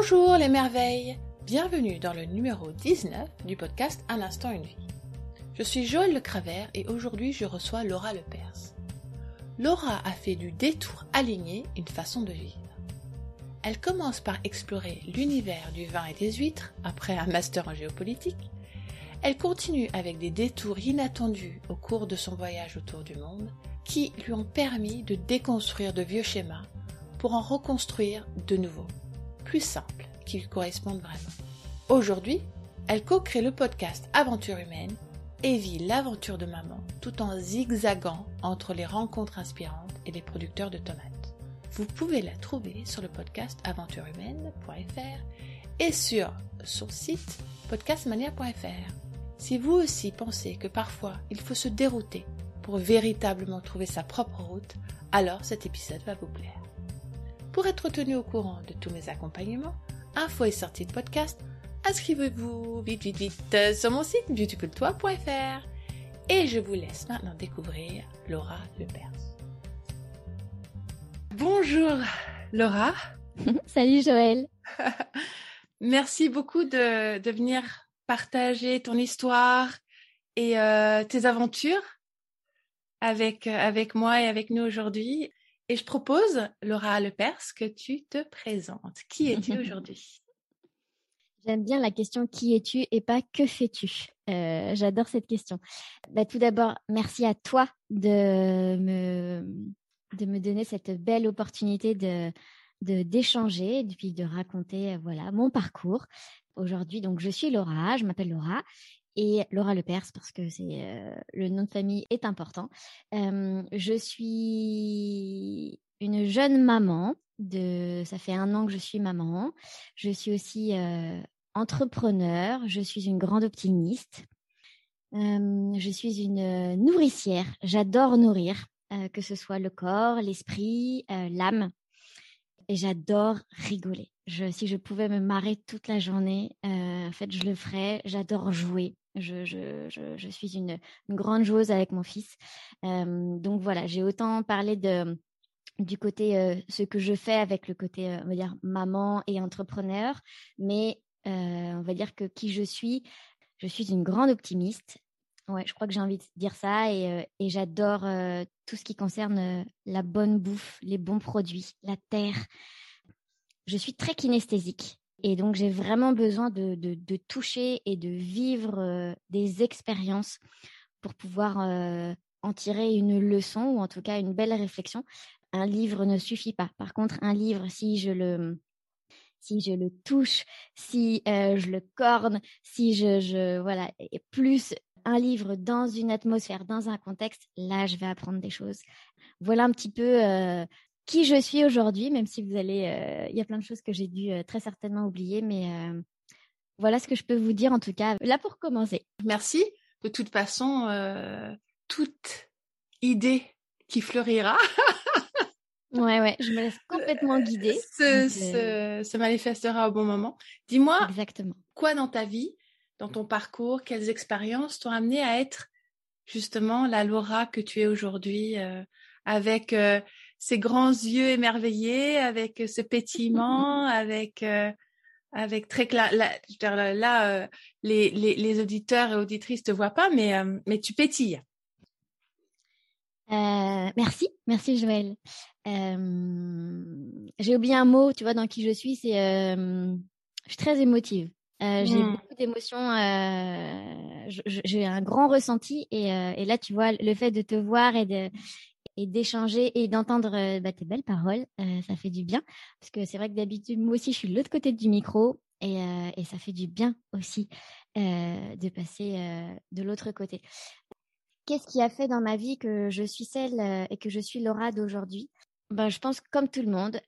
Bonjour les merveilles Bienvenue dans le numéro 19 du podcast Un instant une vie. Je suis Joël Le Cravert et aujourd'hui je reçois Laura Lepers. Laura a fait du détour aligné une façon de vivre. Elle commence par explorer l'univers du vin et des huîtres après un master en géopolitique. Elle continue avec des détours inattendus au cours de son voyage autour du monde qui lui ont permis de déconstruire de vieux schémas pour en reconstruire de nouveaux, plus qui lui correspondent vraiment. Aujourd'hui, elle co-crée le podcast Aventure humaine et vit l'aventure de maman tout en zigzagant entre les rencontres inspirantes et les producteurs de tomates. Vous pouvez la trouver sur le podcast aventurehumaine.fr et sur son site podcastmania.fr. Si vous aussi pensez que parfois il faut se dérouter pour véritablement trouver sa propre route, alors cet épisode va vous plaire. Pour être tenu au courant de tous mes accompagnements, infos et sorties de podcast, inscrivez-vous vite vite vite sur mon site beautifultoi.fr. Et je vous laisse maintenant découvrir Laura Lepers. Bonjour Laura. Salut Joël. Merci beaucoup de, de, venir partager ton histoire et euh, tes aventures avec, avec moi et avec nous aujourd'hui. Et je propose, Laura Lepers, que tu te présentes. Qui es-tu aujourd'hui? J'aime bien la question qui es-tu et pas que fais-tu. Euh, J'adore cette question. Bah, tout d'abord, merci à toi de me, de me donner cette belle opportunité de d'échanger et puis de raconter voilà mon parcours. Aujourd'hui, donc je suis Laura, je m'appelle Laura et Laura Lepers parce que c'est euh, le nom de famille est important. Euh, je suis une jeune maman de ça fait un an que je suis maman. Je suis aussi euh, entrepreneur, je suis une grande optimiste. je suis une nourricière, j'adore nourrir, que ce soit le corps, l'esprit, l'âme. Et j'adore rigoler. Si je pouvais me marrer toute la journée, en fait, je le ferais. J'adore jouer. Je, suis une, grande joueuse avec mon fils. Euh, donc voilà, j'ai autant parlé du côté euh, ce que je fais avec le côté euh, on va dire maman et entrepreneur, mais on va dire que qui je suis, je suis une grande optimiste. Ouais, je crois que j'ai envie de dire ça et j'adore tout ce qui concerne la bonne bouffe, les bons produits, la terre. Je suis très kinesthésique. Et donc, j'ai vraiment besoin de, de, toucher et de vivre euh, des expériences pour pouvoir euh, en tirer une leçon ou en tout cas une belle réflexion. Un livre ne suffit pas. Par contre, un livre, si je le si je le touche, si euh, je le corne, si je, je voilà, et plus un livre dans une atmosphère, dans un contexte, là, je vais apprendre des choses. Voilà un petit peu qui je suis aujourd'hui, même si vous allez, euh, il y a plein de choses que j'ai dû euh, très certainement oublier, mais euh, voilà ce que je peux vous dire en tout cas. Là pour commencer. Merci. De toute façon, toute idée qui fleurira. ouais, ouais, je me laisse complètement guider. Se, se, se manifestera au bon moment. Dis-moi, exactement. Quoi dans ta vie, dans ton parcours, quelles expériences t'ont amené à être justement la Laura que tu es aujourd'hui, avec ces grands yeux émerveillés, avec ce pétillement, avec euh, avec très clair. Là, là euh, les, les, les, auditeurs et auditrices te voient pas, mais euh, mais tu pétilles. merci, merci Joël. j'ai oublié un mot, tu vois, dans qui je suis, c'est je suis très émotive. J'ai mmh. beaucoup d'émotions, j'ai un grand ressenti et, et, là, tu vois, le fait de te voir et de d'échanger et d'entendre euh, bah, tes belles paroles. Euh, ça fait du bien parce que c'est vrai que d'habitude, moi aussi, je suis de l'autre côté du micro et, euh, ça fait du bien aussi de passer de l'autre côté. Qu'est-ce qui a fait dans ma vie que je suis celle et que je suis Laura d'aujourd'hui? Ben, Je pense comme tout le monde,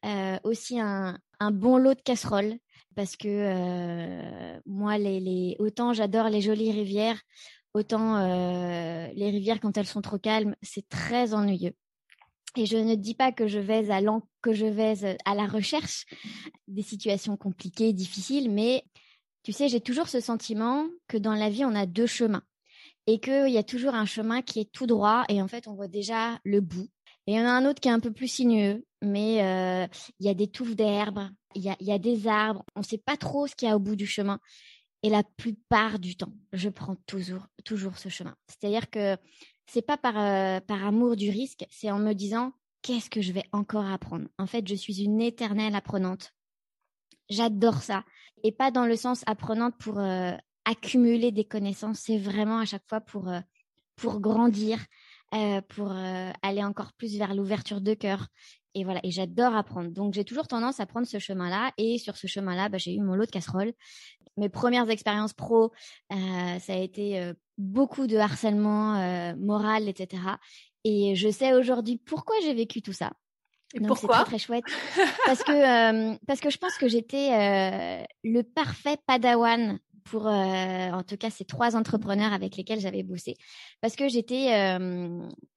aussi un, bon lot de casseroles parce que moi, les, autant j'adore les jolies rivières, Autant euh, les rivières, quand elles sont trop calmes, c'est très ennuyeux. Et je ne dis pas que je vais à que je vais à la recherche des situations compliquées, difficiles, mais tu sais, j'ai toujours ce sentiment que dans la vie, on a deux chemins et qu'il y a toujours un chemin qui est tout droit et en fait, on voit déjà le bout. Et il y en a un autre qui est un peu plus sinueux, mais euh, il y a des touffes d'herbe, il y a, y a, des arbres. On ne sait pas trop ce qu'il y a au bout du chemin. Et la plupart du temps, je prends toujours, toujours ce chemin. C'est-à-dire que c'est pas par, euh, par amour du risque, c'est en me disant qu'est-ce que je vais encore apprendre? En fait, je suis une éternelle apprenante. J'adore ça. Et pas dans le sens apprenante pour euh, accumuler des connaissances, c'est vraiment à chaque fois pour, euh, pour grandir, pour aller encore plus vers l'ouverture de cœur. Et voilà, et j'adore apprendre. Donc j'ai toujours tendance à prendre ce chemin-là. Et sur ce chemin-là, bah, j'ai eu mon lot de casseroles mes premières expériences pro, euh, ça a été euh, beaucoup de harcèlement euh, moral, etc. Et je sais aujourd'hui pourquoi j'ai vécu tout ça. Et pourquoi C'est très, très chouette. parce que parce que je pense que j'étais le parfait padawan pour en tout cas ces trois entrepreneurs avec lesquels j'avais bossé parce que j'étais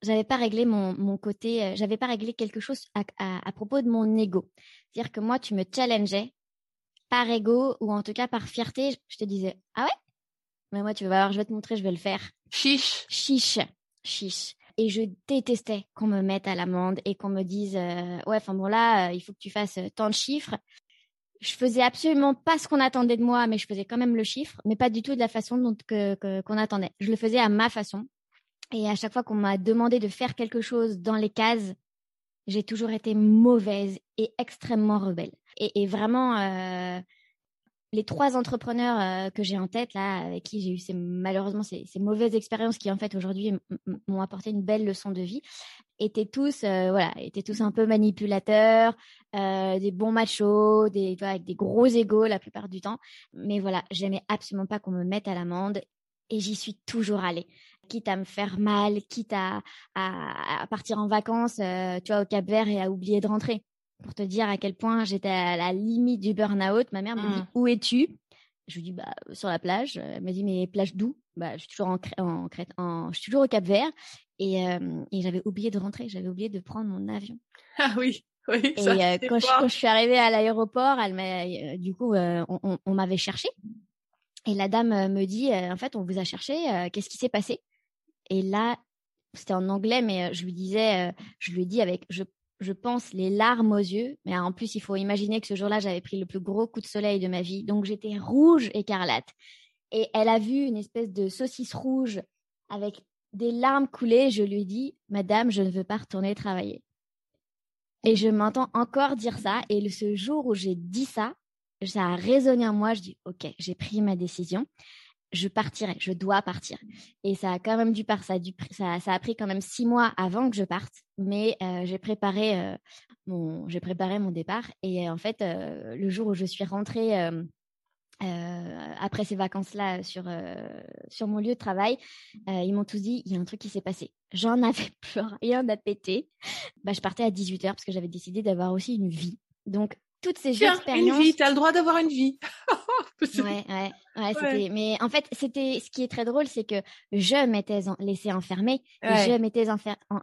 j'avais pas réglé mon, mon côté j'avais pas réglé quelque chose à, à, à propos de mon ego c'est-à-dire que moi tu me challengeais par ego ou en tout cas par fierté, je te disais ah ouais, mais moi tu vas voir, je vais te montrer, je vais le faire. Chiche. Chiche, chiche. Et je détestais qu'on me mette à l'amende et qu'on me dise euh, ouais, enfin bon là, euh, il faut que tu fasses euh, tant de chiffres. Je faisais absolument pas ce qu'on attendait de moi, mais je faisais quand même le chiffre, mais pas du tout de la façon dont qu'on attendait. Je le faisais à ma façon. Et à chaque fois qu'on m'a demandé de faire quelque chose dans les cases, j'ai toujours été mauvaise et extrêmement rebelle. Et, vraiment, euh, les trois entrepreneurs euh, que j'ai en tête, là, avec qui j'ai eu ces, malheureusement ces, mauvaises expériences qui, en fait, aujourd'hui, m'ont apporté une belle leçon de vie, étaient tous, euh, voilà, étaient tous un peu manipulateurs, des bons machos, des, avec des gros égaux la plupart du temps. Mais voilà, j'aimais absolument pas qu'on me mette à l'amende et j'y suis toujours allée quitte à me faire mal, quitte à, à, partir en vacances, tu vois, au Cap Vert et à oublier de rentrer pour te dire à quel point j'étais à la limite du burn-out. Ma mère me dit mmh. Où es-tu? Je lui dis bah, Sur la plage. Elle me dit Mais plage d'où? Bah, Je suis toujours en, en, en, je suis toujours au Cap Vert. Et, euh, et j'avais oublié de rentrer, j'avais oublié de prendre mon avion. Ah oui, oui. Et euh, quand, je, quand, je, suis arrivée à l'aéroport, elle m'a, euh, du coup, on, on, m'avait cherché. Et la dame me dit En fait, on vous a cherché, qu'est-ce qui s'est passé? Et là, c'était en anglais, mais je lui disais, je lui ai dit avec, je je pense, les larmes aux yeux. Mais en plus, il faut imaginer que ce jour-là, j'avais pris le plus gros coup de soleil de ma vie. Donc, j'étais rouge écarlate. Et elle a vu une espèce de saucisse rouge avec des larmes coulées. Je lui ai dit, Madame, je ne veux pas retourner travailler. Et je m'entends encore dire ça. Et ce jour où j'ai dit ça, ça a résonné en moi. Je dis, OK, j'ai pris ma décision je partirai, je dois partir. Et ça a quand même dû par ça, a pris quand même six mois avant que je parte, mais euh, j'ai préparé euh, mon, j'ai préparé mon départ. Et en fait, euh, le jour où je suis rentrée après ces vacances-là sur mon lieu de travail, ils m'ont tous dit il y a un truc qui s'est passé. J'en avais plus rien à péter. Bah, je partais à 18 h parce que j'avais décidé d'avoir aussi une vie. Donc toutes ces Tiens, expériences. Une vie, t'as le droit d'avoir une vie. ouais, ouais, ouais, Mais en fait, c'était ce qui est très drôle, c'est que je m'étais laissée enfermer et je m'étais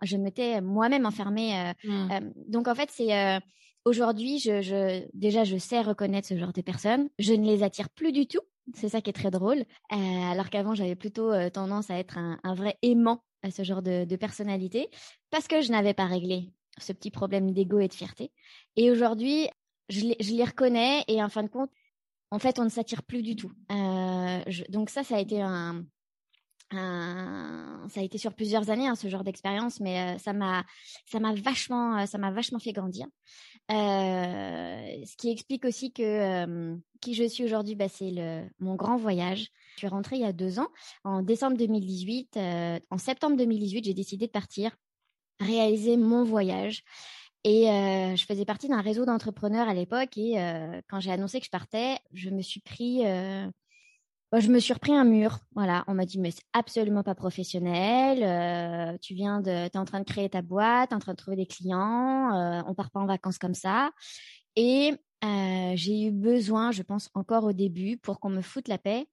je m'étais moi-même enfermée. Euh, mmh. euh, donc en fait, c'est euh, aujourd'hui, je, je, déjà, je sais reconnaître ce genre de personnes. Je ne les attire plus du tout. C'est ça qui est très drôle. alors qu'avant, j'avais plutôt tendance à être un, un, vrai aimant à ce genre de, de personnalité parce que je n'avais pas réglé ce petit problème d'ego et de fierté. Et aujourd'hui, je les, reconnais et en fin de compte, en fait, on ne s'attire plus du tout. Euh, donc ça, ça a été un, ça a été sur plusieurs années hein, ce genre d'expérience, mais euh, ça m'a, ça m'a vachement, euh, ça m'a vachement fait grandir. ce qui explique aussi que qui je suis aujourd'hui, bah, c'est le mon grand voyage. Je suis rentrée il y a deux ans, en décembre 2018. en septembre 2018, j'ai décidé de partir réaliser mon voyage. Et euh, je faisais partie d'un réseau d'entrepreneurs à l'époque. Et euh, quand j'ai annoncé que je partais, je me suis pris, euh, bah, je me suis repris un mur. Voilà, on m'a dit mais c'est absolument pas professionnel. tu viens de, t'es en train de créer ta boîte, t'es en train de trouver des clients. on part pas en vacances comme ça. Et j'ai eu besoin, je pense encore au début, pour qu'on me foute la paix,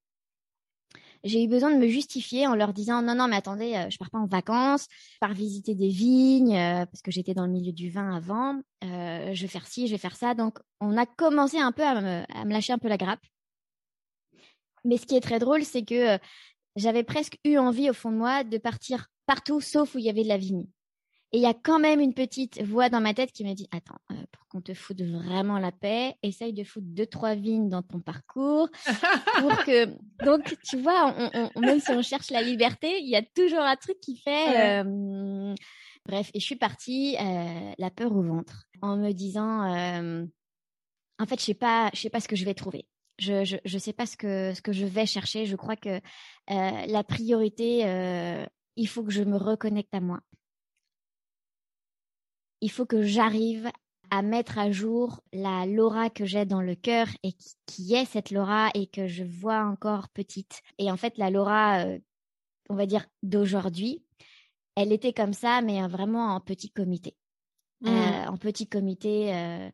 j'ai eu besoin de me justifier en leur disant non non mais attendez euh, je pars pas en vacances je pars visiter des vignes euh, parce que j'étais dans le milieu du vin avant euh, je vais faire ci je vais faire ça. Donc on a commencé un peu à me, à me lâcher un peu la grappe. Mais ce qui est très drôle c'est que j'avais presque eu envie au fond de moi de partir partout sauf où il y avait de la vigne Et il y a quand même une petite voix dans ma tête qui m'a dit Attends, euh, pour qu'on te foute vraiment la paix, essaye de foutre deux, trois vignes dans ton parcours. pour que... Donc, tu vois, on, même si on cherche la liberté, il y a toujours un truc qui fait. Euh, bref, et je suis partie, euh, la peur au ventre, en me disant En fait, je sais pas, je sais pas ce que je vais trouver. Je, je, je sais pas ce que, ce que je vais chercher. Je crois que la priorité, il faut que je me reconnecte à moi il faut que j'arrive à mettre à jour la Laura que j'ai dans le cœur et qui, est cette Laura et que je vois encore petite. Et en fait, la Laura, euh, on va dire d'aujourd'hui, elle était comme ça, mais vraiment en petit comité. Mmh. Euh, en petit comité, euh,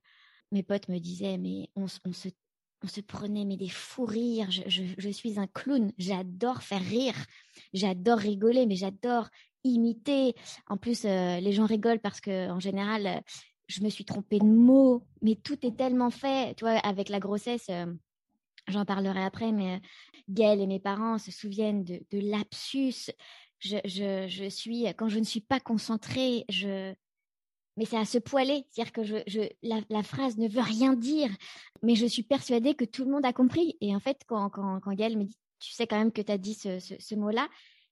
mes potes me disaient, mais on, se, on se prenait mais des fous rires. Je, je suis un clown. J'adore faire rire. J'adore rigoler, mais j'adore imiter. En plus, euh, les gens rigolent parce que en général, euh, je me suis trompée de mots, mais tout est tellement fait. Tu vois, avec la grossesse, euh, j'en parlerai après, mais Gaëlle et mes parents se souviennent de, de lapsus. Je, je, suis, quand je ne suis pas concentrée, je, mais c'est à se poiler, c'est-à-dire que je, la, phrase ne veut rien dire, mais je suis persuadée que tout le monde a compris. Et en fait, quand, quand, quand Gaëlle me dit, tu sais quand même que tu as dit ce mot-là,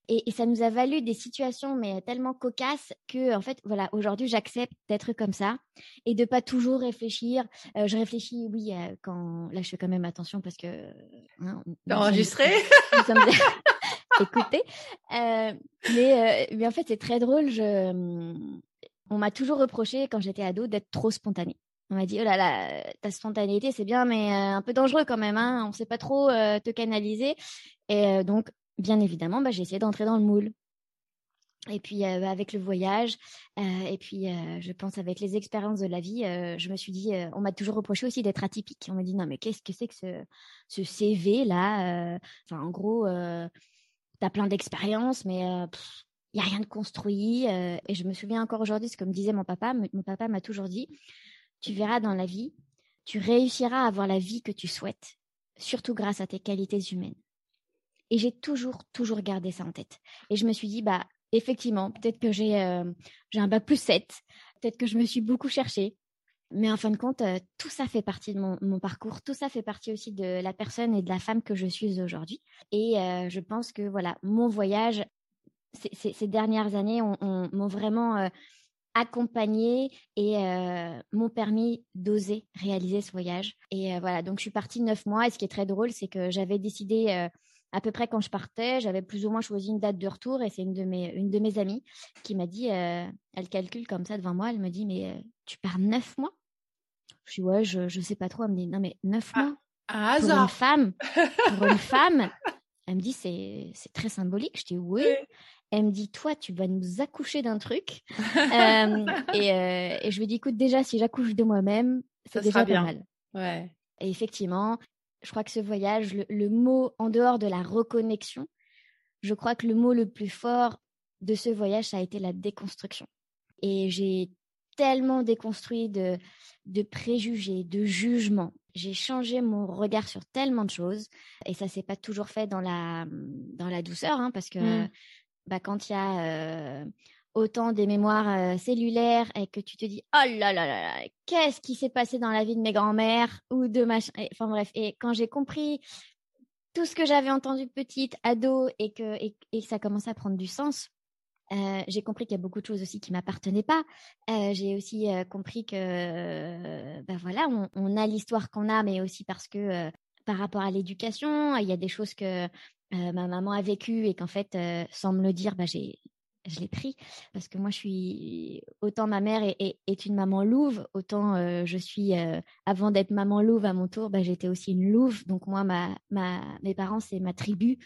et, ça nous a valu des situations mais tellement cocasses que en fait voilà aujourd'hui j'accepte d'être comme ça et de pas toujours réfléchir. Euh, je réfléchis oui euh, quand là je fais quand même attention parce que hein, enregistré? Écoutez, euh, mais mais en fait c'est très drôle. Je on m'a toujours reproché quand j'étais ado d'être trop spontanée. On m'a dit oh là là ta spontanéité c'est bien mais un peu dangereux quand même hein. On sait pas trop te canaliser et donc bien évidemment, bah, j'ai essayé d'entrer dans le moule. Et puis euh, avec le voyage, euh, et puis euh, je pense avec les expériences de la vie, je me suis dit, on m'a toujours reproché aussi d'être atypique. On m'a dit non mais qu'est-ce que c'est que ce, CV là Enfin en gros, tu as plein d'expériences, mais il y a rien de construit. et je me souviens encore aujourd'hui, ce que me disait mon papa. Mon papa m'a toujours dit, tu verras dans la vie, tu réussiras à avoir la vie que tu souhaites, surtout grâce à tes qualités humaines. Et j'ai toujours, toujours gardé ça en tête. Et je me suis dit, bah, effectivement, peut-être que j'ai euh, un bac plus 7, peut-être que je me suis beaucoup cherchée. Mais en fin de compte, euh, tout ça fait partie de mon, parcours, tout ça fait partie aussi de la personne et de la femme que je suis aujourd'hui. Et euh, je pense que voilà, mon voyage, ces dernières années m'ont vraiment accompagnée et m'ont permis d'oser réaliser ce voyage. Et voilà, donc je suis partie neuf mois. Et ce qui est très drôle, c'est que j'avais décidé à peu près quand je partais, j'avais plus ou moins choisi une date de retour et c'est une de mes une de mes amies qui m'a dit, euh, elle calcule comme ça devant moi, elle me dit mais euh, tu pars neuf mois? Je dis ouais, je je sais pas trop. Elle me dit non mais neuf ah, mois ah, pour une femme, pour une femme? Elle me dit c'est c'est très symbolique. Je dis oui. Elle me dit toi tu vas nous accoucher d'un truc euh, et, et je lui dis écoute déjà si j'accouche de moi-même c'est déjà pas mal. Ouais. Et effectivement, je crois que ce voyage, le, mot en dehors de la reconnexion, je crois que le mot le plus fort de ce voyage, ça a été la déconstruction. Et j'ai tellement déconstruit de, de préjugés, de jugements. J'ai changé mon regard sur tellement de choses. Et ça s'est pas toujours fait dans la, dans la douceur, hein, parce que mmh. bah, quand il y a euh, autant des mémoires euh, cellulaires et que tu te dis oh là là là là qu'est-ce qui s'est passé dans la vie de mes grands-mères ou de machin enfin bref et quand j'ai compris tout ce que j'avais entendu petite ado et que et, et ça commençait à prendre du sens euh, j'ai compris qu'il y a beaucoup de choses aussi qui m'appartenaient pas. Euh, j'ai aussi compris que, ben voilà, on, on a l'histoire qu'on a, mais aussi parce que par rapport à l'éducation, il y a des choses que ma maman a vécues et qu'en fait, sans me le dire, ben j'ai je l'ai pris parce que moi je suis autant ma mère est, est, une maman louve autant euh, je suis euh, avant d'être maman louve à mon tour bah, j'étais aussi une louve. Donc moi ma, ma mes parents c'est ma tribu.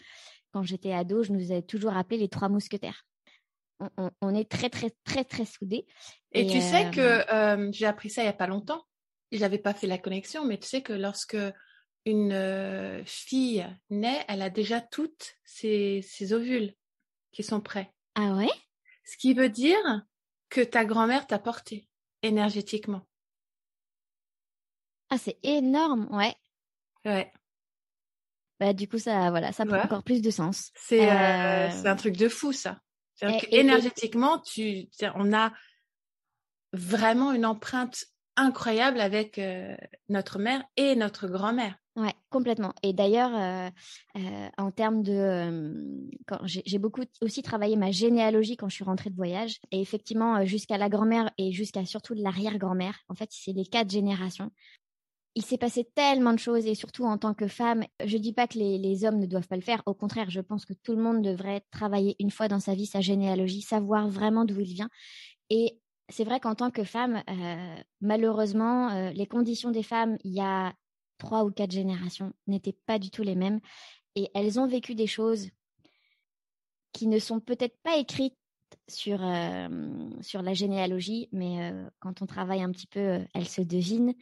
Quand j'étais ado je nous ai toujours appelé les trois mousquetaires. On, on, est très très très très soudés. Et, tu sais que euh, j'ai appris ça il y a pas longtemps. J'avais pas fait la connexion mais tu sais que lorsque une fille naît elle a déjà toutes ses, ses ovules qui sont prêts ah ouais? Ce qui veut dire que ta grand-mère t'a porté énergétiquement. Ah, c'est énorme, ouais. Ouais. Bah, du coup, ça, voilà, ça prend encore plus de sens. C'est euh, euh, un truc de fou, ça. énergétiquement, tu, on a vraiment une empreinte incroyable avec euh, notre mère et notre grand-mère. Ouais, complètement. Et d'ailleurs, euh, euh, en termes de, quand j'ai beaucoup aussi travaillé ma généalogie quand je suis rentrée de voyage, et effectivement jusqu'à la grand-mère et jusqu'à surtout l'arrière-grand-mère. En fait, c'est les quatre générations. Il s'est passé tellement de choses et surtout en tant que femme, je dis pas que les, hommes ne doivent pas le faire. Au contraire, je pense que tout le monde devrait travailler une fois dans sa vie sa généalogie, savoir vraiment d'où il vient. Et c'est vrai qu'en tant que femme, euh, malheureusement, euh, les conditions des femmes, il y a trois ou quatre générations, n'étaient pas du tout les mêmes. Et elles ont vécu des choses qui ne sont peut-être pas écrites sur, euh, sur la généalogie, mais quand on travaille un petit peu, elles se devinent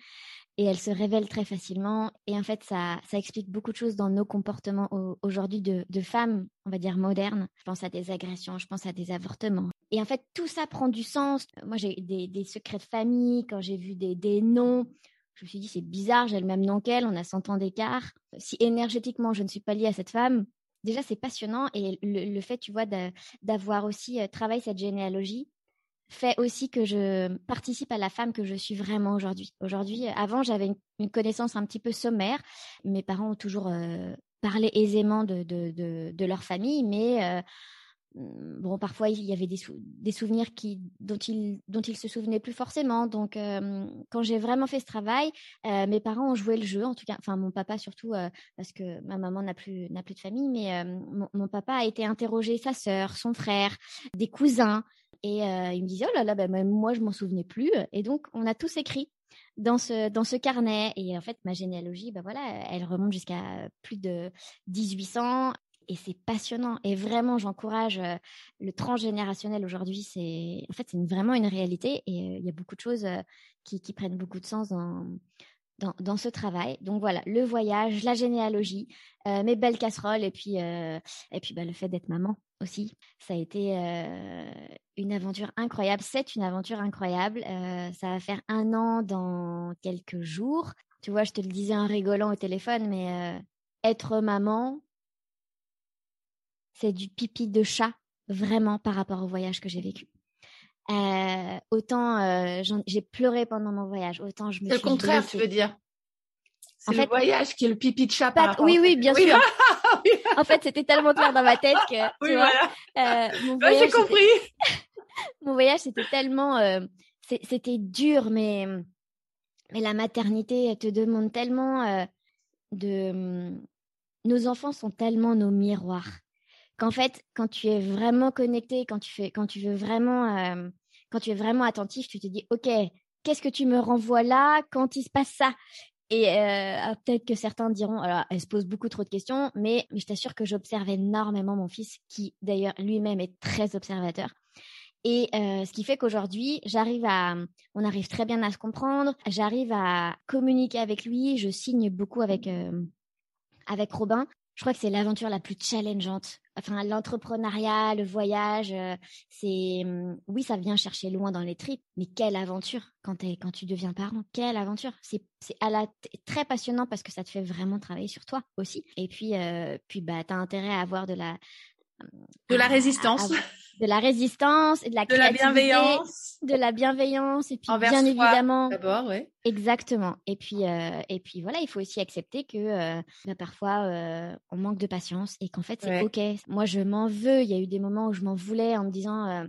et elles se révèlent très facilement. Et en fait, ça, ça explique beaucoup de choses dans nos comportements aujourd'hui de, de, femmes, on va dire modernes. Je pense à des agressions, je pense à des avortements, et en fait, tout ça prend du sens. Moi, j'ai des, des, secrets de famille, quand j'ai vu des, des noms, je me suis dit, c'est bizarre, j'ai le même nom qu'elle, on a 100 ans d'écart. Si énergétiquement, je ne suis pas liée à cette femme, déjà, c'est passionnant. Et le, fait, tu vois, d'avoir aussi euh, travaillé cette généalogie fait aussi que je participe à la femme que je suis vraiment aujourd'hui. Aujourd'hui, avant, j'avais une, connaissance un petit peu sommaire. Mes parents ont toujours euh, parlé aisément de, de, leur famille, mais... Euh, bon, parfois il y avait des, souvenirs qui, dont il dont il se souvenait plus forcément. Donc, quand j'ai vraiment fait ce travail, mes parents ont joué le jeu, en tout cas, enfin mon papa surtout, parce que ma maman n'a plus n'a plus de famille, mais mon, mon, papa a été interrogé sa sœur, son frère, des cousins, et il me disait oh là là, ben, moi je m'en souvenais plus. Et donc on a tous écrit dans ce dans ce carnet et en fait ma généalogie ben voilà elle remonte jusqu'à plus de 1800 et c'est passionnant. Et vraiment, j'encourage euh, le transgénérationnel aujourd'hui. C'est en fait, c'est vraiment une réalité et euh, il y a beaucoup de choses euh, qui, prennent beaucoup de sens dans, dans, dans, ce travail. Donc voilà, le voyage, la généalogie, mes belles casseroles et puis et puis bah, le fait d'être maman aussi. Ça a été une aventure incroyable. C'est une aventure incroyable. ça va faire un an dans quelques jours. Tu vois, je te le disais en rigolant au téléphone, mais être maman, c'est du pipi de chat, vraiment, par rapport au voyage que j'ai vécu. Euh, autant euh, j'ai pleuré pendant mon voyage, autant je me C'est le contraire, tu veux dire? C'est le voyage qui est le pipi de chat par rapport Oui, oui, bien sûr. en fait, c'était tellement clair dans ma tête que, tu vois, euh, mon voyage... j'ai compris. Mon voyage, c'était tellement... C'était dur, mais, mais la maternité te demande tellement de... Nos enfants sont tellement nos miroirs qu'en fait, quand tu es vraiment connecté, quand tu fais, quand tu veux vraiment, euh, quand tu es vraiment attentif, tu te dis, ok, qu'est-ce que tu me renvoies là quand il se passe ça? Et euh, ah, peut-être que certains diront, alors, elle se pose beaucoup trop de questions, mais, je t'assure que j'observe énormément mon fils, qui d'ailleurs lui-même est très observateur. Et euh, ce qui fait qu'aujourd'hui, j'arrive à, on arrive très bien à se comprendre, j'arrive à communiquer avec lui, je signe beaucoup avec avec Robin. Je crois que c'est l'aventure la plus challengeante enfin l'entrepreneuriat, le voyage, euh, c'est mmh, oui, ça vient chercher loin dans les tripes, mais quelle aventure quand quand tu deviens parent, quelle aventure. C'est c'est à la très passionnant parce que ça te fait vraiment travailler sur toi aussi. Et puis euh, puis bah tu as intérêt à avoir de la de la résistance de la résistance et de la de la bienveillance. de la bienveillance et puis bien évidemment d'abord ouais. Exactement. Et puis euh, et puis voilà il faut aussi accepter que euh, bah, parfois euh, on manque de patience et qu'en fait c'est ok. Moi je m'en veux. Il y a eu des moments où je m'en voulais en me disant euh,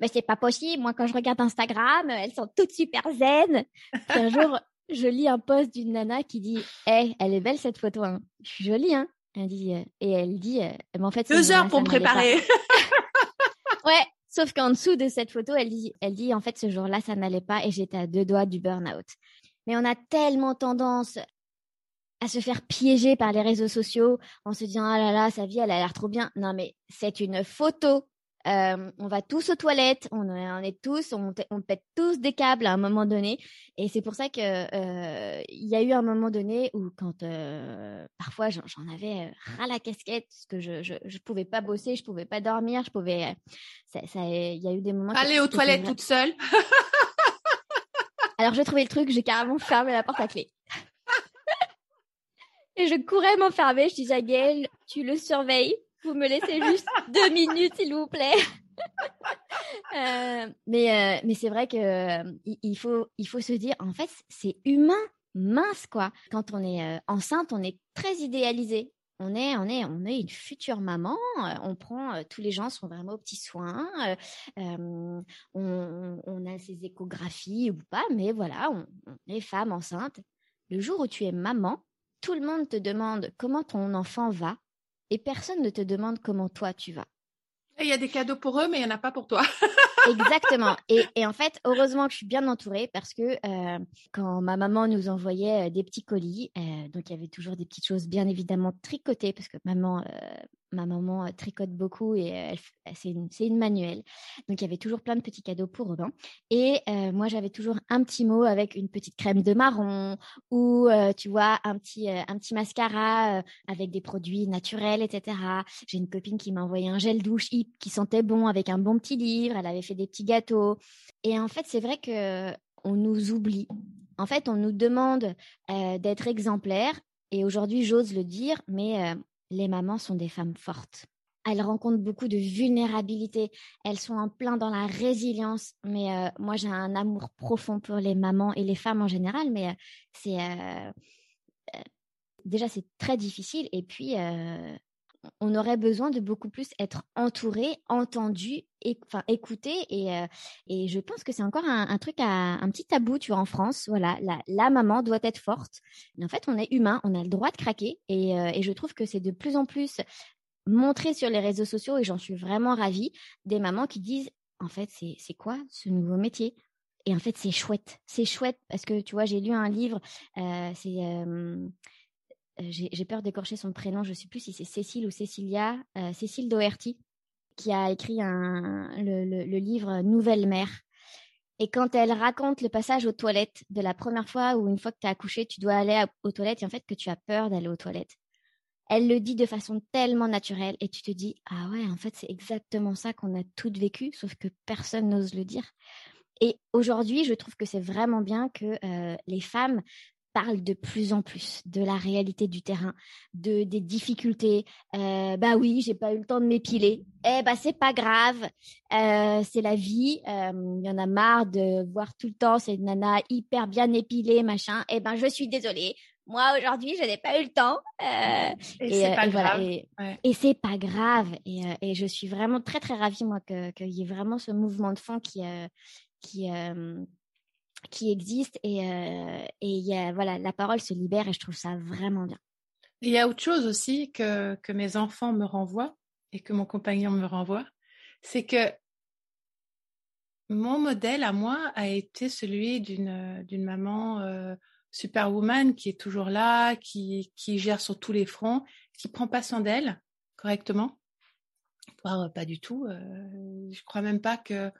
mais c'est pas possible. Moi quand je regarde Instagram elles sont toutes super zen. Puis un jour je lis un post d'une nana qui dit hey, elle est belle cette photo hein. je suis jolie hein. Elle dit et elle dit mais en fait deux heures pour me préparer Ouais, sauf qu'en dessous de cette photo, elle dit, elle dit en fait ce jour-là, ça n'allait pas et j'étais à deux doigts du burn-out. Mais on a tellement tendance à se faire piéger par les réseaux sociaux en se disant ah là là sa vie elle a l'air trop bien. Non mais c'est une photo euh, on va tous aux toilettes, on, on est tous, on, on, pète tous des câbles à un moment donné. Et c'est pour ça que euh, il y a eu un moment donné où quand euh, parfois j'en avais ras la casquette, parce que je, je, je pouvais pas bosser, je pouvais pas dormir, je pouvais. Ça, ça, il y a eu des moments. Aller aux toilettes toute seule. Alors j'ai trouvé le truc, j'ai carrément fermé la porte à clé. Et je courais m'enfermer, je disais à Gaël, tu le surveilles? Vous me laissez juste deux minutes, s'il vous plaît. Euh, mais euh, mais c'est vrai que euh, il faut il faut se dire en fait c'est humain mince quoi. Quand on est enceinte, on est très idéalisé. On est, on est, on est une future maman. on prend, tous les gens sont vraiment aux petits soins. on, on, a ses échographies ou pas, mais voilà, on, on est femme enceinte. Le jour où tu es maman, tout le monde te demande comment ton enfant va et personne ne te demande comment toi tu vas. Il y a des cadeaux pour eux, mais il n'y en a pas pour toi. Exactement. Et, en fait, heureusement que je suis bien entourée parce que euh, quand ma maman nous envoyait euh, des petits colis, euh, donc il y avait toujours des petites choses bien évidemment tricotées parce que maman, ma maman tricote beaucoup et c'est une, manuelle. Donc il y avait toujours plein de petits cadeaux pour Robin. Et moi, j'avais toujours un petit mot avec une petite crème de marron ou tu vois un petit un petit mascara avec des produits naturels, etc. J'ai une copine qui m'a envoyé un gel douche qui sentait bon avec un bon petit livre. Elle avait fait des petits gâteaux. Et en fait, c'est vrai que on nous oublie. En fait, on nous demande d'être exemplaires. Et aujourd'hui, j'ose le dire, mais les mamans sont des femmes fortes. Elles rencontrent beaucoup de vulnérabilité. Elles sont en plein dans la résilience. Mais euh, moi, j'ai un amour profond pour les mamans et les femmes en général. Mais euh, c'est euh, déjà c'est très difficile. Et puis on aurait besoin de beaucoup plus être entouré, entendu, enfin écouté. Et, et je pense que c'est encore un, truc, à, un petit tabou, tu vois, en France. Voilà, la, maman doit être forte. Mais en fait, on est humain, on a le droit de craquer. Et, et je trouve que c'est de plus en plus montré sur les réseaux sociaux, et j'en suis vraiment ravie, des mamans qui disent, en fait, c'est quoi ce nouveau métier? Et en fait, c'est chouette. C'est chouette parce que, tu vois, j'ai lu un livre, c'est euh, j'ai peur d'écorcher son prénom, je ne sais plus si c'est Cécile ou Cécilia, euh, Cécile Doherty, qui a écrit le, livre Nouvelle mère. Et quand elle raconte le passage aux toilettes de la première fois où une fois que tu as accouché, tu dois aller aux toilettes et en fait que tu as peur d'aller aux toilettes. Elle le dit de façon tellement naturelle et tu te dis ah ouais en fait c'est exactement ça qu'on a toutes vécu sauf que personne n'ose le dire. Et aujourd'hui, je trouve que c'est vraiment bien que euh, les femmes parle de plus en plus de la réalité du terrain, de des difficultés. Euh, bah oui, j'ai pas eu le temps de m'épiler. Eh bah c'est pas grave, euh, c'est la vie. Euh, il y en a marre de voir tout le temps ces nanas hyper bien épilées, machin. Eh ben je suis désolée. Moi aujourd'hui, je n'ai pas eu le temps. Euh, et, c'est pas, grave. et, c'est pas grave. Et, et, je suis vraiment très très ravie moi qu'il y ait vraiment ce mouvement de fond qui qui qui existe et, euh, et voilà, la parole se libère et je trouve ça vraiment bien. Il y a autre chose aussi que, que mes enfants me renvoient et que mon compagnon me renvoie, c'est que mon modèle à moi a été celui d'une maman euh, superwoman qui est toujours là, qui, qui gère sur tous les fronts, qui prend pas soin d'elle correctement. Voire pas du tout. Euh, je crois même pas que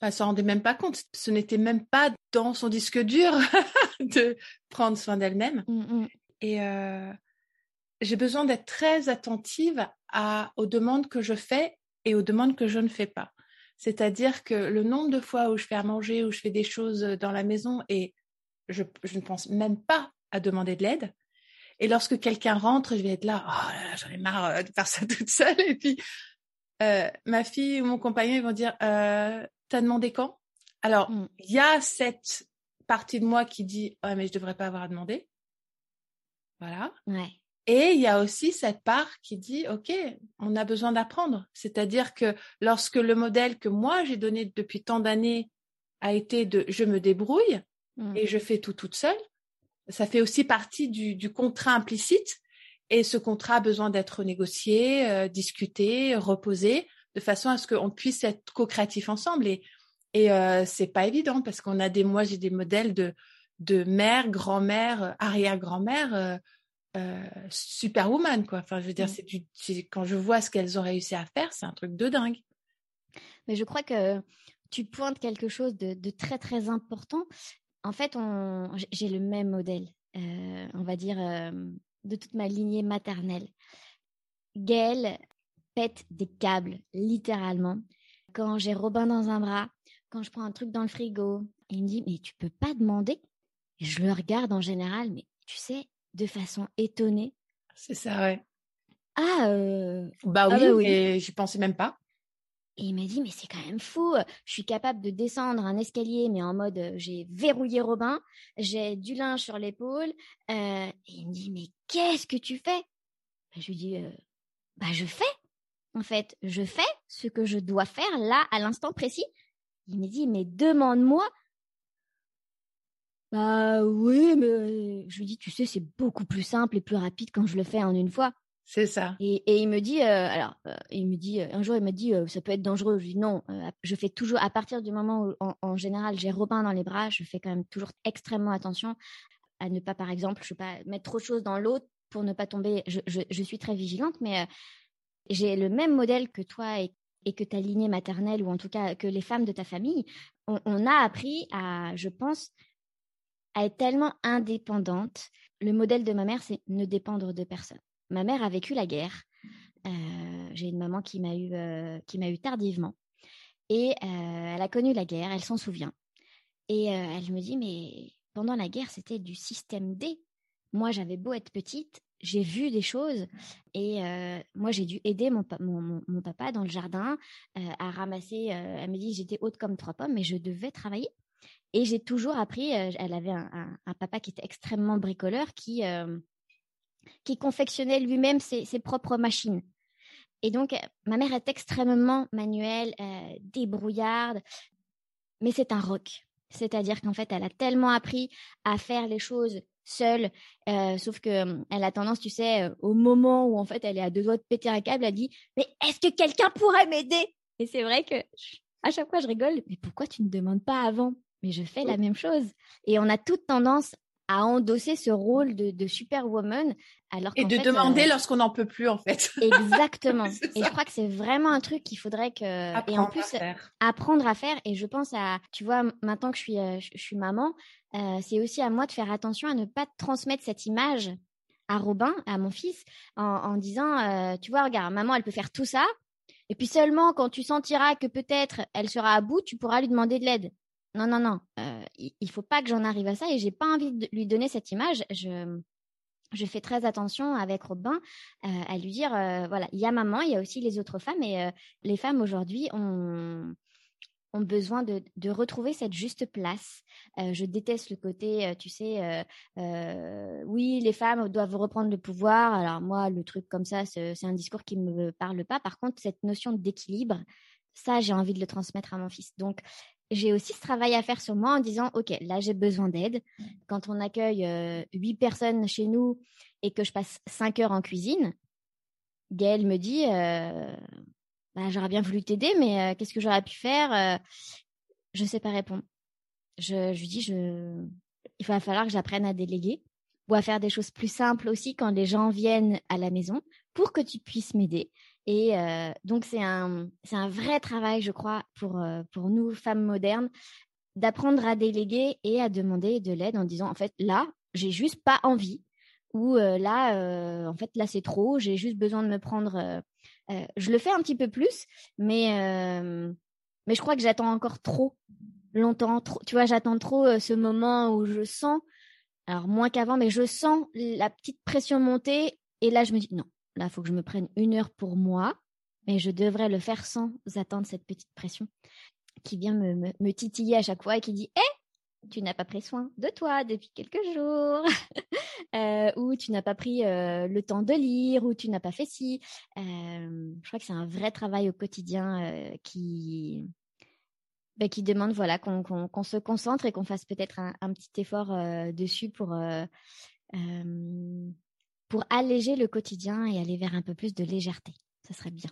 elle s'en rendait même pas compte. Ce n'était même pas dans son disque dur de prendre soin d'elle-même. Mmh, mmh. Et euh, j'ai besoin d'être très attentive à, aux demandes que je fais et aux demandes que je ne fais pas. C'est-à-dire que le nombre de fois où je fais à manger, où je fais des choses dans la maison et je, je ne pense même pas à demander de l'aide. Et lorsque quelqu'un rentre, je vais être là, oh là là, j'en ai marre euh, de faire ça toute seule. Et puis, euh, ma fille ou mon compagnon, ils vont dire, euh, T'as demandé quand? Alors, mmh. il y a cette partie de moi qui dit ouais mais je devrais pas avoir à demander. Voilà. Et il y a aussi cette part qui dit ok, on a besoin d'apprendre. C'est-à-dire que lorsque le modèle que moi j'ai donné depuis tant d'années a été de je me débrouille mmh. et je fais tout toute seule, ça fait aussi partie du, contrat implicite. Et ce contrat a besoin d'être négocié, euh, discuté, reposé de façon à ce qu'on puisse être co-créatifs ensemble. Et, et euh, c'est pas évident parce qu'on a des, moi j'ai des modèles de, de mère, grand-mère, arrière-grand-mère, euh, euh, superwoman quoi. Enfin, je veux dire, mmh. c'est quand je vois ce qu'elles ont réussi à faire, c'est un truc de dingue. Mais je crois que tu pointes quelque chose de, de très très important. En fait, on, j'ai le même modèle, euh, on va dire, de toute ma lignée maternelle. Gaëlle, pète des câbles, littéralement. Quand j'ai Robin dans un bras, quand je prends un truc dans le frigo, il me dit mais tu peux pas demander? je le regarde en général, mais tu sais, de façon étonnée. C'est ça, ouais. Ah, euh, bah ah oui, bah oui. et j'y pensais même pas. Et il m'a dit, mais c'est quand même fou. Je suis capable de descendre un escalier, mais en mode, euh, j'ai verrouillé Robin, j'ai du linge sur l'épaule. Euh, et il me dit, mais qu'est-ce que tu fais? Ben, Je lui dis, euh, bah je fais. En fait, je fais ce que je dois faire là, à l'instant précis. Il me dit, mais demande-moi. Bah oui, mais je lui dis, tu sais, c'est beaucoup plus simple et plus rapide quand je le fais en une fois. C'est ça. Et, et il me dit, euh, alors, euh, il me dit, euh, un jour, il m'a dit, euh, ça peut être dangereux. Je lui dis non, euh, je fais toujours, à partir du moment où, en, en général, j'ai Robin dans les bras, je fais quand même toujours extrêmement attention à ne pas, par exemple, je sais pas, mettre trop de choses dans l'autre pour ne pas tomber. Je, je, je suis très vigilante, mais euh, j'ai le même modèle que toi et, que ta lignée maternelle, ou en tout cas que les femmes de ta famille. On, a appris à, je pense, à être tellement indépendante. Le modèle de ma mère, c'est ne dépendre de personne ma mère a vécu la guerre. Euh, j'ai une maman qui m'a eu, euh, qui m'a eu tardivement. Et euh, elle a connu la guerre, elle s'en souvient. Et elle me dit, mais pendant la guerre, c'était du système D. Moi, j'avais beau être petite, j'ai vu des choses. Et euh, moi, j'ai dû aider mon, pa- mon, mon, mon papa dans le jardin euh, à ramasser. euh, elle me dit, j'étais haute comme trois pommes, mais je devais travailler. Et j'ai toujours appris, elle avait un, papa qui était extrêmement bricoleur, qui... qui confectionnait lui-même ses, ses propres machines. Et donc, ma mère est extrêmement manuelle, débrouillarde, mais c'est un rock. C'est-à-dire qu'en fait, elle a tellement appris à faire les choses seule, euh, sauf que euh, elle a tendance, tu sais, euh, au moment où en fait elle est à deux doigts de péter un câble, elle dit mais est-ce que quelqu'un pourrait m'aider? Et c'est vrai que je- à chaque fois je rigole, mais pourquoi tu ne demandes pas avant? Mais je fais la même chose. Et on a toute tendance à endosser ce rôle de, de superwoman, alors Et de fait, demander euh, lorsqu'on n'en peut plus, en fait. Exactement. Et je crois que c'est vraiment un truc qu'il faudrait que et en Apprendre à plus faire. apprendre à faire. Et je pense à, tu vois, maintenant que je suis, euh, je, je suis maman, euh, c'est aussi à moi de faire attention à ne pas transmettre cette image à Robin, à mon fils, en, en disant, euh, tu vois, regarde, maman, elle peut faire tout ça. Et puis seulement quand tu sentiras que peut-être elle sera à bout, tu pourras lui demander de l'aide. Non, non, non. Euh, il, faut pas que j'en arrive à ça et j'ai pas envie de lui donner cette image. Je, fais très attention avec Robin euh, à lui dire, euh, voilà, il y a maman, il y a aussi les autres femmes et euh, les femmes aujourd'hui ont, besoin de, retrouver cette juste place. Je déteste le côté, tu sais, oui, les femmes doivent reprendre le pouvoir. Alors moi, le truc comme ça, c'est un discours qui ne me parle pas. Par contre, cette notion d'équilibre, ça, j'ai envie de le transmettre à mon fils. Donc, j'ai aussi ce travail à faire sur moi en disant, OK, là, j'ai besoin d'aide. Quand on accueille euh, huit personnes chez nous et que je passe cinq heures en cuisine, Gaëlle me dit, euh, bah, j'aurais bien voulu t'aider, mais euh, qu'est-ce que j'aurais pu faire euh, Je ne sais pas répondre. Je, lui dis, il va falloir que j'apprenne à déléguer ou à faire des choses plus simples aussi quand les gens viennent à la maison pour que tu puisses m'aider. Et euh, donc, c'est un, c'est un vrai travail, je crois, pour, euh, pour nous, femmes modernes, d'apprendre à déléguer et à demander de l'aide en disant, en fait, là, j'ai juste pas envie. Ou euh, là, en fait, là, c'est trop, j'ai juste besoin de me prendre... je le fais un petit peu plus, mais, mais je crois que j'attends encore trop longtemps. Trop, tu vois, j'attends trop ce moment où je sens, alors moins qu'avant, mais je sens la petite pression monter. Et là, je me dis, non, là, il faut que je me prenne une heure pour moi, mais je devrais le faire sans attendre cette petite pression qui vient me, titiller à chaque fois et qui dit, hé, tu n'as pas pris soin de toi depuis quelques jours, euh, ou tu n'as pas pris euh, le temps de lire, ou tu n'as pas fait ci. Euh, je crois que c'est un vrai travail au quotidien qui, bah, qui demande voilà qu'on se concentre et qu'on fasse peut-être un, petit effort dessus pour pour alléger le quotidien et aller vers un peu plus de légèreté. Ça serait bien.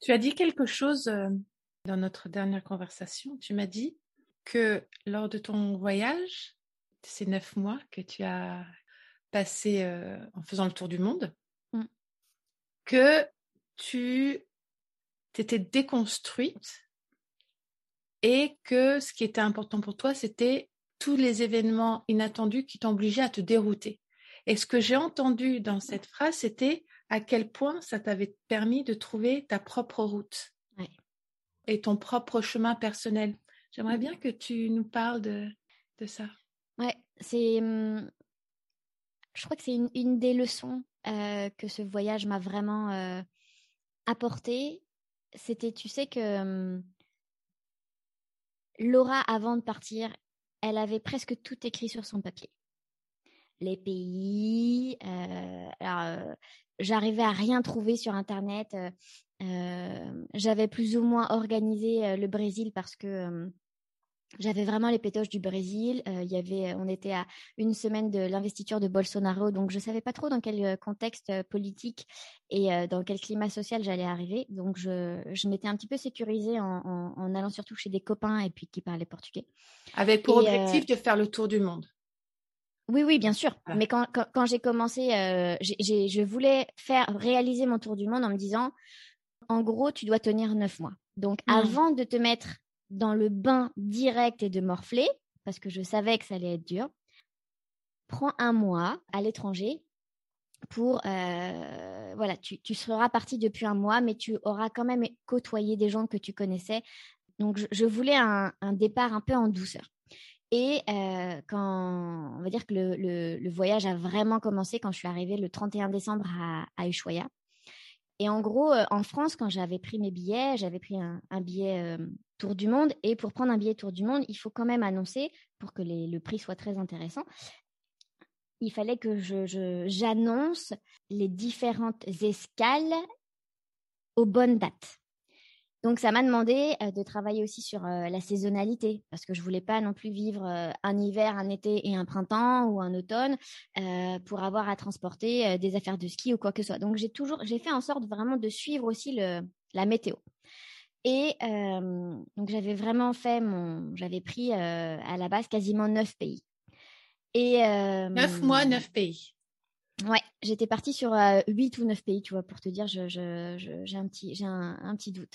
Tu as dit quelque chose euh, dans notre dernière conversation. Tu m'as dit que lors de ton voyage, ces neuf mois que tu as passé euh, en faisant le tour du monde, Mm. que tu t'étais déconstruite et que ce qui était important pour toi, c'était tous les événements inattendus qui t'obligeaient à te dérouter. Et ce que j'ai entendu dans cette phrase, c'était à quel point ça t'avait permis de trouver ta propre route et ton propre chemin personnel. J'aimerais bien que tu nous parles de, de ça. Ouais, c'est hum, je crois que c'est une, des leçons que ce voyage m'a vraiment apporté. C'était, tu sais que Laura, avant de partir, elle avait presque tout écrit sur son papier. Les pays, alors, j'arrivais à rien trouver sur internet. j'avais plus ou moins organisé le Brésil parce que j'avais vraiment les pétoches du Brésil. il y avait, on était à une semaine de l'investiture de Bolsonaro, donc je savais pas trop dans quel contexte politique et dans quel climat social j'allais arriver. Donc je, je m'étais un petit peu sécurisée en, en, allant surtout chez des copains et puis qui parlaient portugais. Avec pour objectif de faire le tour du monde. Oui, oui, bien sûr. Mais quand, quand, j'ai commencé, euh, je voulais faire réaliser mon tour du monde en me disant, en gros, tu dois tenir neuf mois. Donc, mmh. avant de te mettre dans le bain direct et de morfler, parce que je savais que ça allait être dur, prends un mois à l'étranger pour euh, voilà, tu, seras parti depuis un mois, mais tu auras quand même côtoyé des gens que tu connaissais. Donc, je, voulais un, départ un peu en douceur. Et quand on va dire que le, voyage a vraiment commencé quand je suis arrivée le 31 décembre à, Ushuaia. Et en gros, en France, quand j'avais pris mes billets, j'avais pris un, billet Tour du Monde. Et pour prendre un billet Tour du Monde, il faut quand même annoncer, pour que le prix soit très intéressant, il fallait que j'annonce les différentes escales aux bonnes dates. Donc, ça m'a demandé de travailler aussi sur la saisonnalité, parce que je voulais pas non plus vivre un hiver, un été et un printemps ou un automne pour avoir à transporter des affaires de ski ou quoi que ce soit. Donc, j'ai toujours, j'ai fait en sorte vraiment de suivre aussi le, la météo. Et donc, j'avais vraiment fait mon, j'avais pris à la base quasiment neuf pays. Et neuf mois, neuf pays. Ouais, j'étais partie sur huit ou neuf pays, tu vois, pour te dire, j'ai un petit, un, petit doute.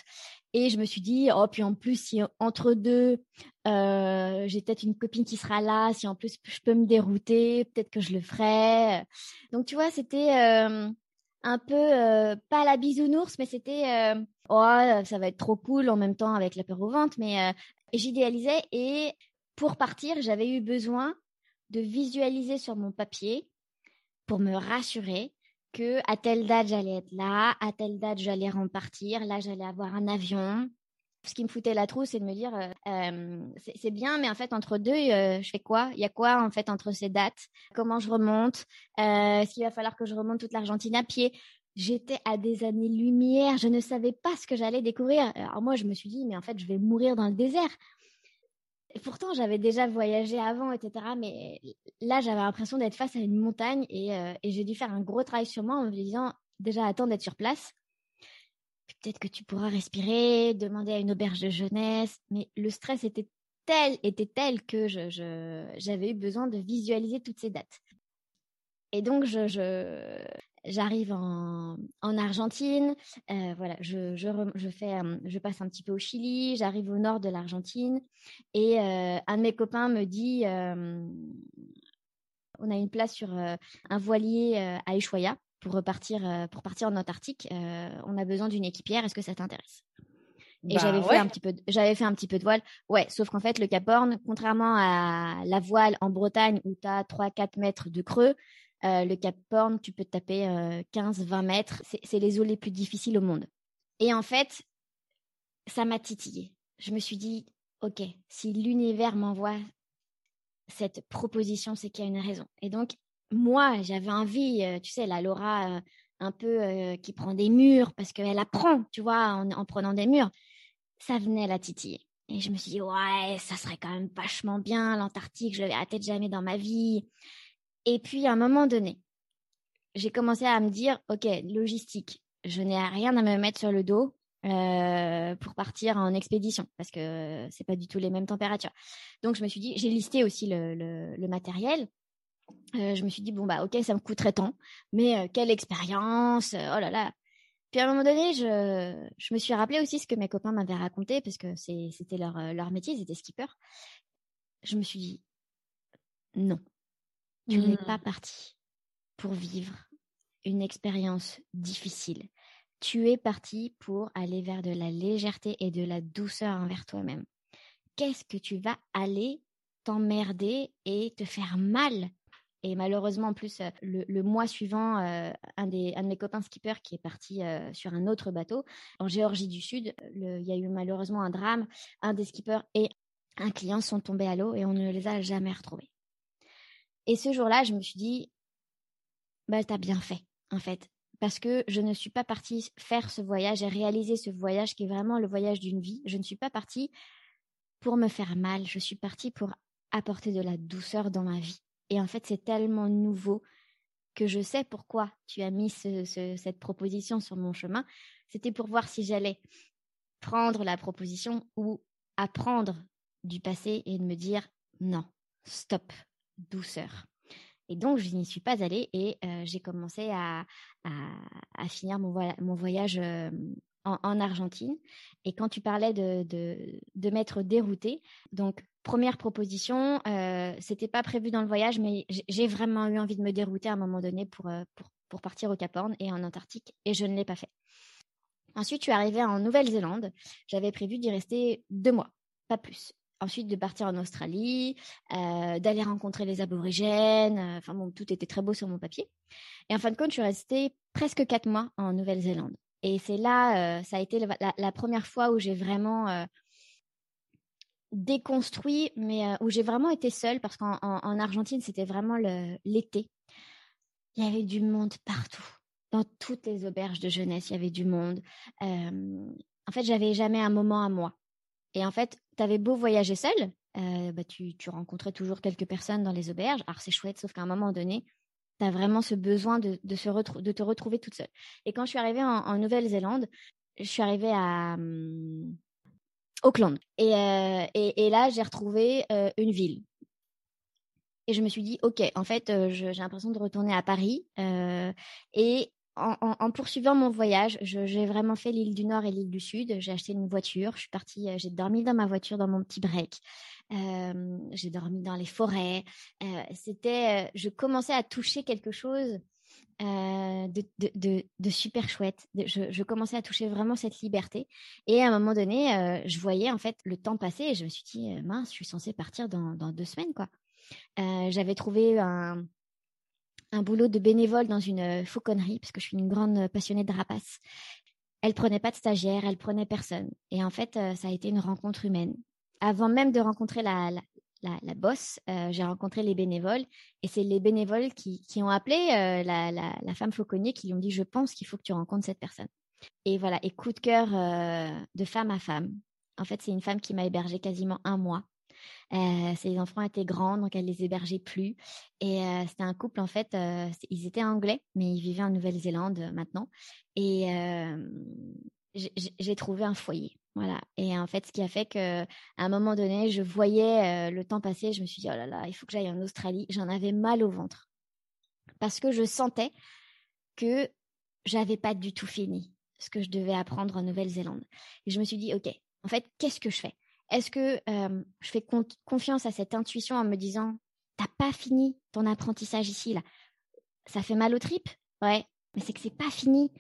Et je me suis dit, oh, puis en plus, si entre deux, j'ai peut-être une copine qui sera là, si en plus je peux me dérouter, peut-être que je le ferai. Donc, tu vois, c'était un peu, pas la bisounours, mais c'était, oh, ça va être trop cool en même temps avec la peur au ventre, mais j'idéalisais. Et pour partir, j'avais eu besoin de visualiser sur mon papier pour me rassurer que à telle date j'allais être là, à telle date j'allais repartir, là j'allais avoir un avion. Ce qui me foutait la trousse, c'est de me dire euh, euh, c'est bien, mais en fait entre deux, euh, je fais quoi? Il y a quoi en fait entre ces dates? Comment je remonte? Est-ce qu'il va falloir que je remonte toute l'Argentine à pied? J'étais à des années-lumière, je ne savais pas ce que j'allais découvrir. Alors moi, je me suis dit, mais en fait, je vais mourir dans le désert pourtant, j'avais déjà voyagé avant, etc. Mais là, j'avais l'impression d'être face à une montagne euh, et, j'ai dû faire un gros travail sur moi en me disant déjà, attends d'être sur place. Peut-être que tu pourras respirer, demander à une auberge de jeunesse. Mais le stress était tel, était tel que j'avais eu besoin de visualiser toutes ces dates. Et donc, je, j'arrive en, Argentine, euh, voilà, je, je, fais, je passe un petit peu au Chili, j'arrive au nord de l'Argentine et euh, un de mes copains me dit, on a une place sur un voilier à Ushuaia pour repartir, pour partir en Antarctique. on a besoin d'une équipière. Est-ce que ça t'intéresse? Et bah j'avais fait un petit peu, j'avais fait un petit peu de voile. Ouais, sauf qu'en fait, le Cap Horn, contrairement à la voile en Bretagne où tu as 3-4 mètres de creux, euh, le Cap Horn, tu peux taper 15-20 mètres. C'est les eaux les plus difficiles au monde. Et en fait, ça m'a titillé. Je me suis dit, OK, si l'univers m'envoie cette proposition, c'est qu'il y a une raison. Et donc, moi, j'avais envie, euh, tu sais, la Laura euh, un peu qui prend des murs parce qu'elle apprend, tu vois, en, en, prenant des murs. Ça venait la titiller. Et je me suis dit, ouais, ça serait quand même vachement bien, l'Antarctique, je l'avais tête jamais dans ma vie. Et puis, à un moment donné, j'ai commencé à me dire, OK, logistique, je n'ai rien à me mettre sur le dos euh, pour partir en expédition parce que c'est pas du tout les mêmes températures. Donc, je me suis dit, j'ai listé aussi le, matériel. Euh, je me suis dit, bon, bah, OK, ça me coûterait tant, mais euh, quelle expérience, oh là là. Puis à un moment donné, je, me suis rappelé aussi ce que mes copains m'avaient raconté parce que c'était leur, leur métier, ils étaient skippers. Je me suis dit, non, tu n'es pas mmh. parti pour vivre une expérience difficile. Tu es parti pour aller vers de la légèreté et de la douceur envers toi-même. Qu'est-ce que tu vas aller t'emmerder et te faire mal? Et malheureusement, en plus, le, mois suivant, un, des, un de mes copains skippers qui est parti sur un autre bateau en Géorgie du Sud, il y a eu malheureusement un drame. Un des skippers et un client sont tombés à l'eau et on ne les a jamais retrouvés. Et ce jour-là, je me suis dit, bah, t'as bien fait, en fait parce que je ne suis pas partie faire ce voyage et réaliser ce voyage qui est vraiment le voyage d'une vie. Je ne suis pas partie pour me faire mal, je suis partie pour apporter de la douceur dans ma vie. Et en fait, c'est tellement nouveau que je sais pourquoi tu as mis cette proposition sur mon chemin. C'était pour voir si j'allais prendre la proposition ou apprendre du passé et me dire non, stop, douceur. Et donc, je n'y suis pas allée et j'ai commencé à, à, finir mon, mon voyage en, Argentine. Et quand tu parlais de, de, de m'être déroutée, donc première proposition, euh, c'était pas prévu dans le voyage, mais j'ai vraiment eu envie de me dérouter à un moment donné pour, pour, pour partir au Cap Horn et en Antarctique, et je ne l'ai pas fait. Ensuite, je suis arrivée en Nouvelle-Zélande. J'avais prévu d'y rester deux mois, pas plus ensuite de partir en Australie, euh, d'aller rencontrer les aborigènes. Euh, enfin bon, tout était très beau sur mon papier. Et en fin de compte, je suis restée presque quatre mois en Nouvelle-Zélande. Et c'est là, euh, ça a été la, première fois où j'ai vraiment déconstruit, mais où j'ai vraiment été seule parce qu'en Argentine, c'était vraiment l'été. Il y avait du monde partout. Dans toutes les auberges de jeunesse, il y avait du monde. en fait, j'avais jamais un moment à moi. Et en fait, tu avais beau voyager seul, euh, bah, tu, rencontrais toujours quelques personnes dans les auberges. Alors c'est chouette, sauf qu'à un moment donné, tu as vraiment ce besoin de, te retrouver toute seule. Et quand je suis arrivée en, Nouvelle-Zélande, je suis arrivée à hum, Auckland. Euh, et, là, j'ai retrouvé euh, une ville. Et je me suis dit, OK, en fait, j'ai l'impression de retourner à Paris. et en, poursuivant mon voyage, j'ai vraiment fait l'île du Nord et l'île du Sud. J'ai acheté une voiture. Je suis partie, euh, j'ai dormi dans ma voiture dans mon petit break. Euh, j'ai dormi dans les forêts. Euh, c'était, je commençais à toucher quelque chose de, super chouette. Je, commençais à toucher vraiment cette liberté. Et à un moment donné, je voyais en fait le temps passer et je me suis dit, mince, je suis censée partir dans, dans deux semaines, quoi. J'avais trouvé un, un boulot de bénévole dans une euh, fauconnerie, parce que je suis une grande euh, passionnée de rapaces. Elle prenait pas de stagiaire, elle prenait personne. Et en fait, euh, ça a été une rencontre humaine. Avant même de rencontrer la, la, la, bosse, j'ai rencontré les bénévoles. Et c'est les bénévoles qui, qui ont appelé la, la, femme fauconnier qui lui ont dit, je pense qu'il faut que tu rencontres cette personne. Et voilà, et coup de cœur de femme à femme. En fait, c'est une femme qui m'a hébergée quasiment un mois euh, ses enfants étaient grands, donc elle les hébergeait plus. Et euh, c'était un couple, en fait, euh, ils étaient anglais, mais ils vivaient en Nouvelle-Zélande maintenant. Et j'ai trouvé un foyer. Voilà. Et en fait, ce qui a fait que, à un moment donné, je voyais le temps passer. Je me suis dit, oh là là, il faut que j'aille en Australie. J'en avais mal au ventre parce que je sentais que j'avais pas du tout fini ce que je devais apprendre en Nouvelle-Zélande. Et je me suis dit, ok, en fait, qu'est-ce que je fais? Est-ce que je fais confiance à cette intuition en me disant t'as pas fini ton apprentissage ici là Ça fait mal aux tripes, ouais, mais c'est que c'est pas fini.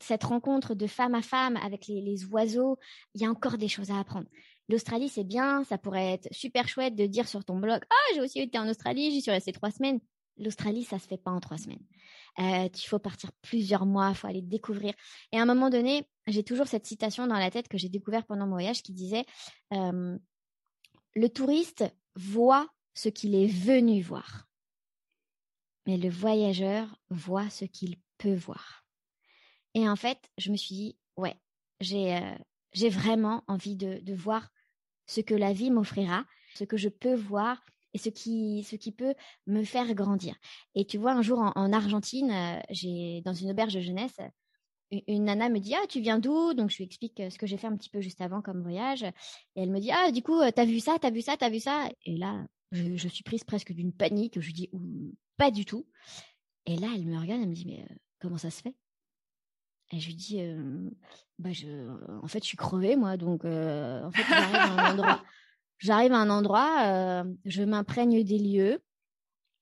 Cette rencontre de femme à femme avec les, oiseaux, il y a encore des choses à apprendre. L'Australie, c'est bien, ça pourrait être super chouette de dire sur ton blog, ah, j'ai aussi été en Australie, j'y suis restée trois semaines. L'Australie, ça se fait pas en trois semaines. Euh, il faut partir plusieurs mois, il faut aller découvrir. Et à un moment donné, j'ai toujours cette citation dans la tête que j'ai découverte pendant mon voyage qui disait euh, Le touriste voit ce qu'il est venu voir, mais le voyageur voit ce qu'il peut voir. Et en fait, je me suis dit Ouais, j'ai euh, vraiment envie de voir ce que la vie m'offrira, ce que je peux voir et ce qui, ce qui peut me faire grandir. Et tu vois, un jour en, Argentine, euh, j'ai dans une auberge de jeunesse, une, nana me dit ah tu viens d'où? Donc je lui explique euh, ce que j'ai fait un petit peu juste avant comme voyage. Et elle me dit ah du coup euh, t'as vu ça t'as vu ça t'as vu ça? Et là je, suis prise presque d'une panique. Je lui dis pas du tout et là elle me regarde elle me dit mais comment ça se fait? Et je lui dis bah je en fait je suis crevée moi donc en fait j'arrive à un endroit J'arrive à un endroit, euh, je m'imprègne des lieux,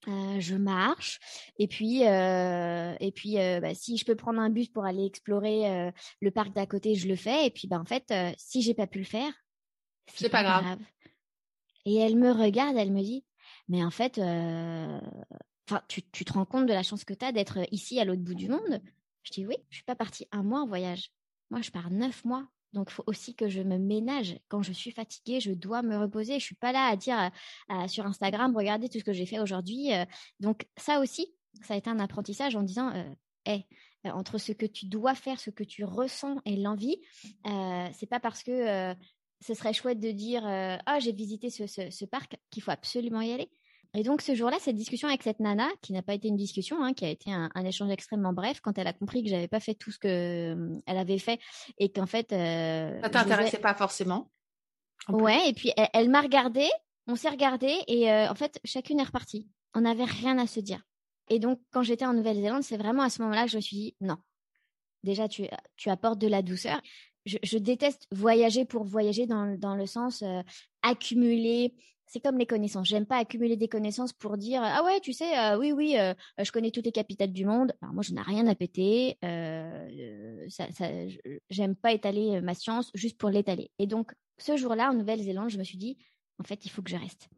euh, je marche, et puis, euh, et puis bah, si je peux prendre un bus pour aller explorer le parc d'à côté, je le fais. Et puis, bah, en fait, si j'ai pas pu le faire, c'est pas, grave. Et elle me regarde, elle me dit, mais en fait, enfin, tu, tu, te rends compte de la chance que tu as d'être ici à l'autre bout du monde? Je dis oui, je suis pas partie un mois en voyage. Moi, je pars neuf mois. Donc, il faut aussi que je me ménage. Quand je suis fatiguée, je dois me reposer. Je suis pas là à dire sur Instagram, regardez tout ce que j'ai fait aujourd'hui. donc, ça aussi, ça a été un apprentissage en disant, hey, entre ce que tu dois faire, ce que tu ressens et l'envie, euh, c'est pas parce que ce serait chouette de dire ah j'ai visité ce parc qu'il faut absolument y aller. Et donc ce jour-là, cette discussion avec cette nana, qui n'a pas été une discussion, hein, qui a été un, échange extrêmement bref, quand elle a compris que j'avais pas fait tout ce que euh, elle avait fait et qu'en fait, euh, ça t'intéressait pas forcément. Ouais, et puis elle, m'a regardé, on s'est regardé et euh, en fait chacune est repartie. On n'avait rien à se dire. Et donc quand j'étais en Nouvelle-Zélande, c'est vraiment à ce moment-là que je me suis dit non. Déjà, tu, tu apportes de la douceur. Je, déteste voyager pour voyager dans, dans le sens accumuler c'est comme les connaissances. J'aime pas accumuler des connaissances pour dire ah ouais tu sais euh, oui oui euh, je connais toutes les capitales du monde. Alors moi je n'ai rien à péter. Euh, j'aime pas étaler ma science juste pour l'étaler. Et donc ce jour-là en Nouvelle-Zélande je me suis dit en fait il faut que je reste.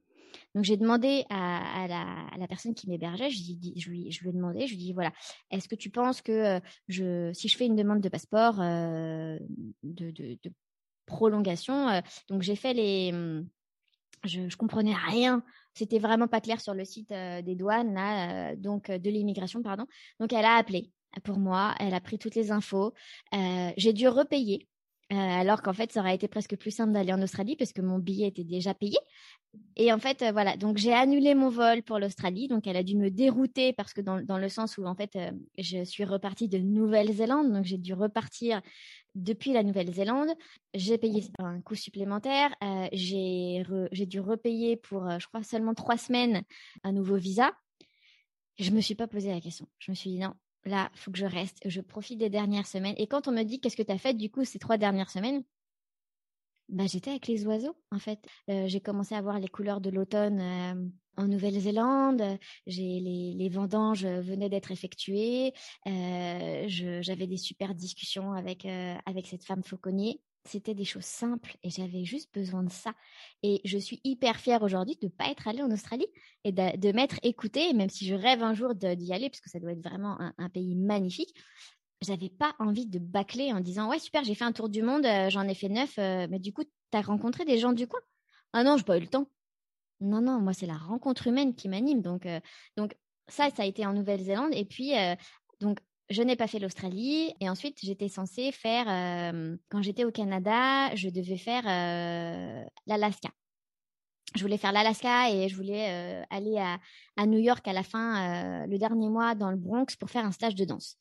Donc j'ai demandé à, la, personne qui m'hébergeait, je, lui, je lui ai demandé, je lui ai dit voilà, est-ce que tu penses que je, si je fais une demande de passeport de, prolongation, donc j'ai fait les je, je comprenais rien. C'était vraiment pas clair sur le site euh, des douanes, euh, donc euh, de l'immigration, pardon. Donc elle a appelé pour moi, elle a pris toutes les infos. J'ai dû repayer, alors qu'en fait, ça aurait été presque plus simple d'aller en Australie parce que mon billet était déjà payé. Et en fait, voilà, donc j'ai annulé mon vol pour l'Australie. Donc elle a dû me dérouter parce que dans, dans le sens où en fait, je suis repartie de Nouvelle-Zélande, donc j'ai dû repartir depuis la Nouvelle-Zélande. J'ai payé un coût supplémentaire. Euh, j'ai, dû repayer pour, euh, je crois, seulement trois semaines un nouveau visa. Je me suis pas posé la question. Je me suis dit non, là, faut que je reste. Je profite des dernières semaines. Et quand on me dit qu'est-ce que tu as fait du coup ces trois dernières semaines, bah, j'étais avec les oiseaux en fait. Euh, j'ai commencé à voir les couleurs de l'automne en Nouvelle-Zélande, les, vendanges venaient d'être effectuées, euh, j'avais des super discussions avec euh, avec cette femme fauconnier. C'était des choses simples et j'avais juste besoin de ça. Et je suis hyper fière aujourd'hui de ne pas être allée en Australie et de, m'être écoutée, même si je rêve un jour d'y aller, parce que ça doit être vraiment un, pays magnifique. J'avais pas envie de bâcler en disant ouais super j'ai fait un tour du monde, euh, j'en ai fait neuf, mais du coup tu as rencontré des gens du coin? Ah non, j'ai pas eu le temps. Non, non, moi, c'est la rencontre humaine qui m'anime. Donc, euh, donc, ça, ça a été en Nouvelle-Zélande. Et puis, euh, donc, je n'ai pas fait l'Australie. Et ensuite, j'étais censée faire, euh, quand j'étais au Canada, je devais faire l'Alaska. Je voulais faire l'Alaska et je voulais aller à, à, New York à la fin, le dernier mois, dans le Bronx, pour faire un stage de danse.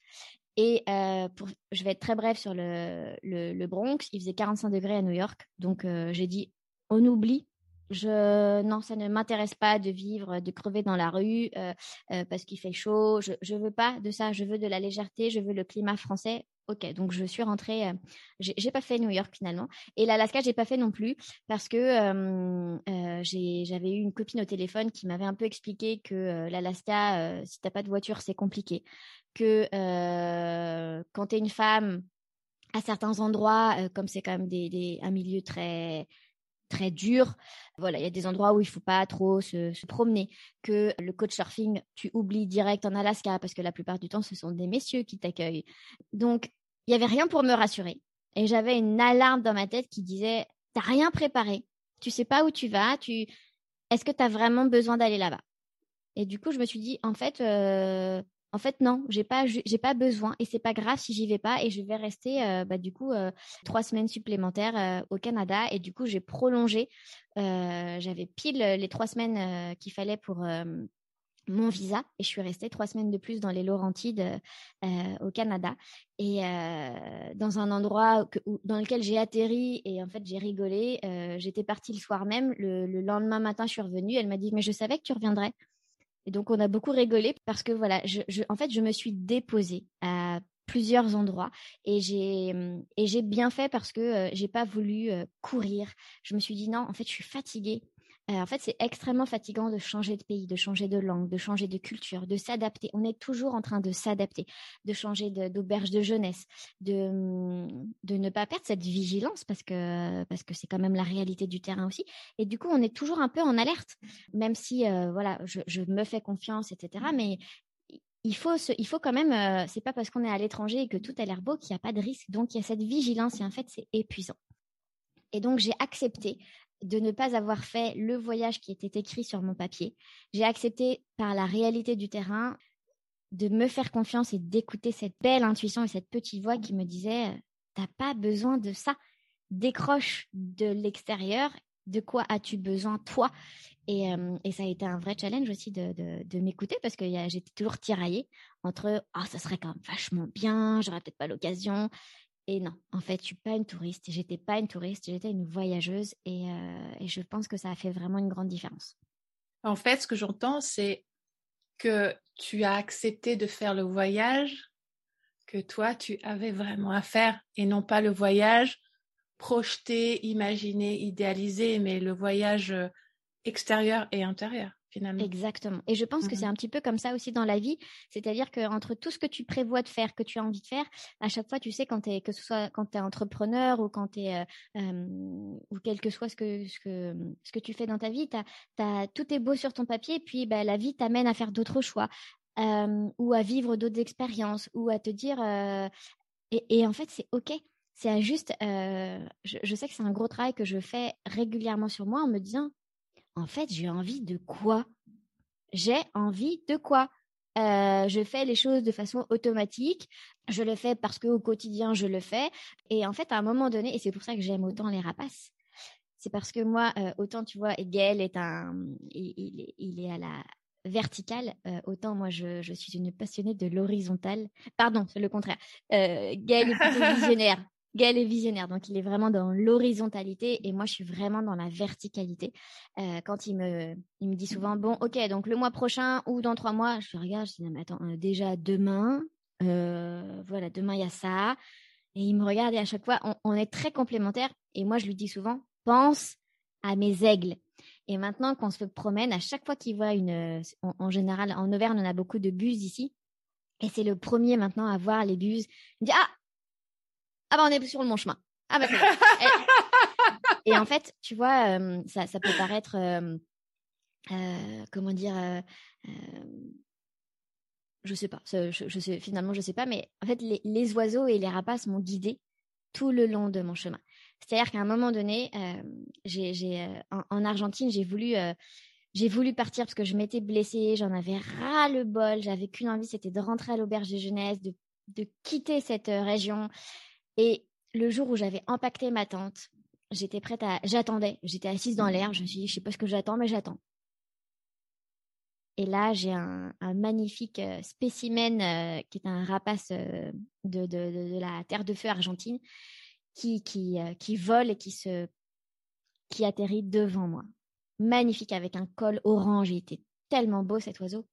Et je vais être très bref sur le, le, le, Bronx. Il faisait 45 degrés à New York. Donc, j'ai dit, on oublie je non, ça ne m'intéresse pas de vivre, de crever dans la rue euh, euh, parce qu'il fait chaud. Je je veux pas de ça. Je veux de la légèreté. Je veux le climat français. Ok, donc je suis rentrée. Euh, j'ai pas fait New York finalement, et l'Alaska j'ai pas fait non plus parce que j'avais eu une copine au téléphone qui m'avait un peu expliqué que l'Alaska, si t'as pas de voiture, c'est compliqué. Que quand t'es une femme, à certains endroits, comme c'est quand même un milieu très très dur. Voilà, il y a des endroits où il faut pas trop se, promener. Que le coach surfing, tu oublies direct en Alaska parce que la plupart du temps, ce sont des messieurs qui t'accueillent. Donc, il y avait rien pour me rassurer. Et j'avais une alarme dans ma tête qui disait, t'as rien préparé. Tu sais pas où tu vas. Tu, est-ce que tu as vraiment besoin d'aller là-bas? Et du coup, je me suis dit, en fait, euh, en fait, non, j'ai pas, j'ai pas besoin et c'est pas grave si j'y vais pas et je vais rester, euh, bah, du coup, euh, trois semaines supplémentaires euh, au Canada et du coup, j'ai prolongé. J'avais pile les trois semaines qu'il fallait pour mon visa et je suis restée trois semaines de plus dans les Laurentides au Canada et dans un endroit dans lequel j'ai atterri et en fait j'ai rigolé. J'étais partie le soir même. Le, le, lendemain matin, je suis revenue. Elle m'a dit mais je savais que tu reviendrais. Et donc, on a beaucoup rigolé parce que voilà, en fait, je me suis déposée à plusieurs endroits et j'ai et j'ai bien fait parce que euh, j'ai pas voulu euh, courir. Je me suis dit non, en fait, je suis fatiguée. Euh, en fait, c'est extrêmement fatigant de changer de pays, de changer de langue, de changer de culture, de s'adapter. On est toujours en train de s'adapter, de changer d'auberge de, jeunesse, de, ne pas perdre cette vigilance parce que parce que c'est quand même la réalité du terrain aussi. Et du coup, on est toujours un peu en alerte, même si euh, voilà, je, je, me fais confiance, etc. Mais il faut, il faut quand même, euh, c'est pas parce qu'on est à l'étranger et que tout a l'air beau qu'il n'y a pas de risque. Donc, il y a cette vigilance et en fait, c'est épuisant. Et donc, j'ai accepté de ne pas avoir fait le voyage qui était écrit sur mon papier. J'ai accepté par la réalité du terrain de me faire confiance et d'écouter cette belle intuition et cette petite voix qui me disait t'as pas besoin de ça. Décroche de l'extérieur. De quoi as-tu besoin toi? Et, euh, et, ça a été un vrai challenge aussi de, m'écouter parce que j'étais toujours tiraillée entre ah ça serait quand même vachement bien, j'aurais peut-être pas l'occasion et non, en fait, je suis pas une touriste. J'étais pas une touriste, j'étais une voyageuse et, euh, et, je pense que ça a fait vraiment une grande différence. En fait, ce que j'entends, c'est que tu as accepté de faire le voyage que toi, tu avais vraiment à faire et non pas le voyage projeté, imaginé, idéalisé, mais le voyage euh, extérieur et intérieur. Exactement. Et je pense que c'est un petit peu comme ça aussi dans la vie. C'est-à-dire qu'entre tout ce que tu prévois de faire, que tu as envie de faire, à chaque fois, tu sais, quand es, que ce soit quand tu es entrepreneur ou quand tu es, euh, ou quel que soit ce que, ce que, ce que tu fais dans ta vie, tout est beau sur ton papier, puis bah, la vie t'amène à faire d'autres choix. ou à vivre d'autres expériences, ou à te dire, euh, et, et, en fait, c'est OK. C'est juste, euh, je, je sais que c'est un gros travail que je fais régulièrement sur moi en me disant, en fait, j'ai envie de quoi? J'ai envie de quoi? Euh, je fais les choses de façon automatique. Je le fais parce qu'au quotidien, je le fais. Et en fait, à un moment donné, et c'est pour ça que j'aime autant les rapaces, c'est parce que moi, euh, autant tu vois, Gaël est un, il, est, à la verticale, euh, autant moi, je, je, suis une passionnée de l'horizontale. Pardon, c'est le contraire. Gaël est plutôt visionnaire. Gaël est visionnaire, donc il est vraiment dans l'horizontalité et moi je suis vraiment dans la verticalité. Euh, quand il me, il me dit souvent bon, ok, donc le mois prochain ou dans trois mois, je regarde, je dis non mais attends, euh, déjà demain, euh, voilà, demain il y a ça, et il me regarde et à chaque fois on, est très complémentaires et moi je lui dis souvent pense à mes aigles. Et maintenant qu'on se promène, à chaque fois qu'il voit une, en, général en Auvergne on a beaucoup de buses ici. Et c'est le premier maintenant à voir les buses. Il me dit ah ah bah on est sur le bon chemin. Ah bah et, en fait, tu vois, euh, ça, ça, peut paraître, euh, euh, comment dire, je sais pas, je, je, sais, finalement je sais pas, mais en fait les, les oiseaux et les rapaces m'ont guidée tout le long de mon chemin. C'est-à-dire qu'à un moment donné, j'ai, j'ai en, en, Argentine, j'ai voulu j'ai voulu partir parce que je m'étais blessée, j'en avais ras le bol, j'avais qu'une envie, c'était de rentrer à l'auberge de jeunesse, de, de quitter cette région. Et le jour où j'avais empaqueté ma tente, j'étais prête à. J'attendais. J'étais assise dans l'air. Je me suis dit, je sais pas ce que j'attends, mais j'attends. Et là, j'ai un, magnifique euh, spécimen euh, qui est un rapace euh, de, de, la terre de feu argentine qui, qui, qui vole et qui, se, qui atterrit devant moi. Magnifique avec un col orange. Il était tellement beau cet oiseau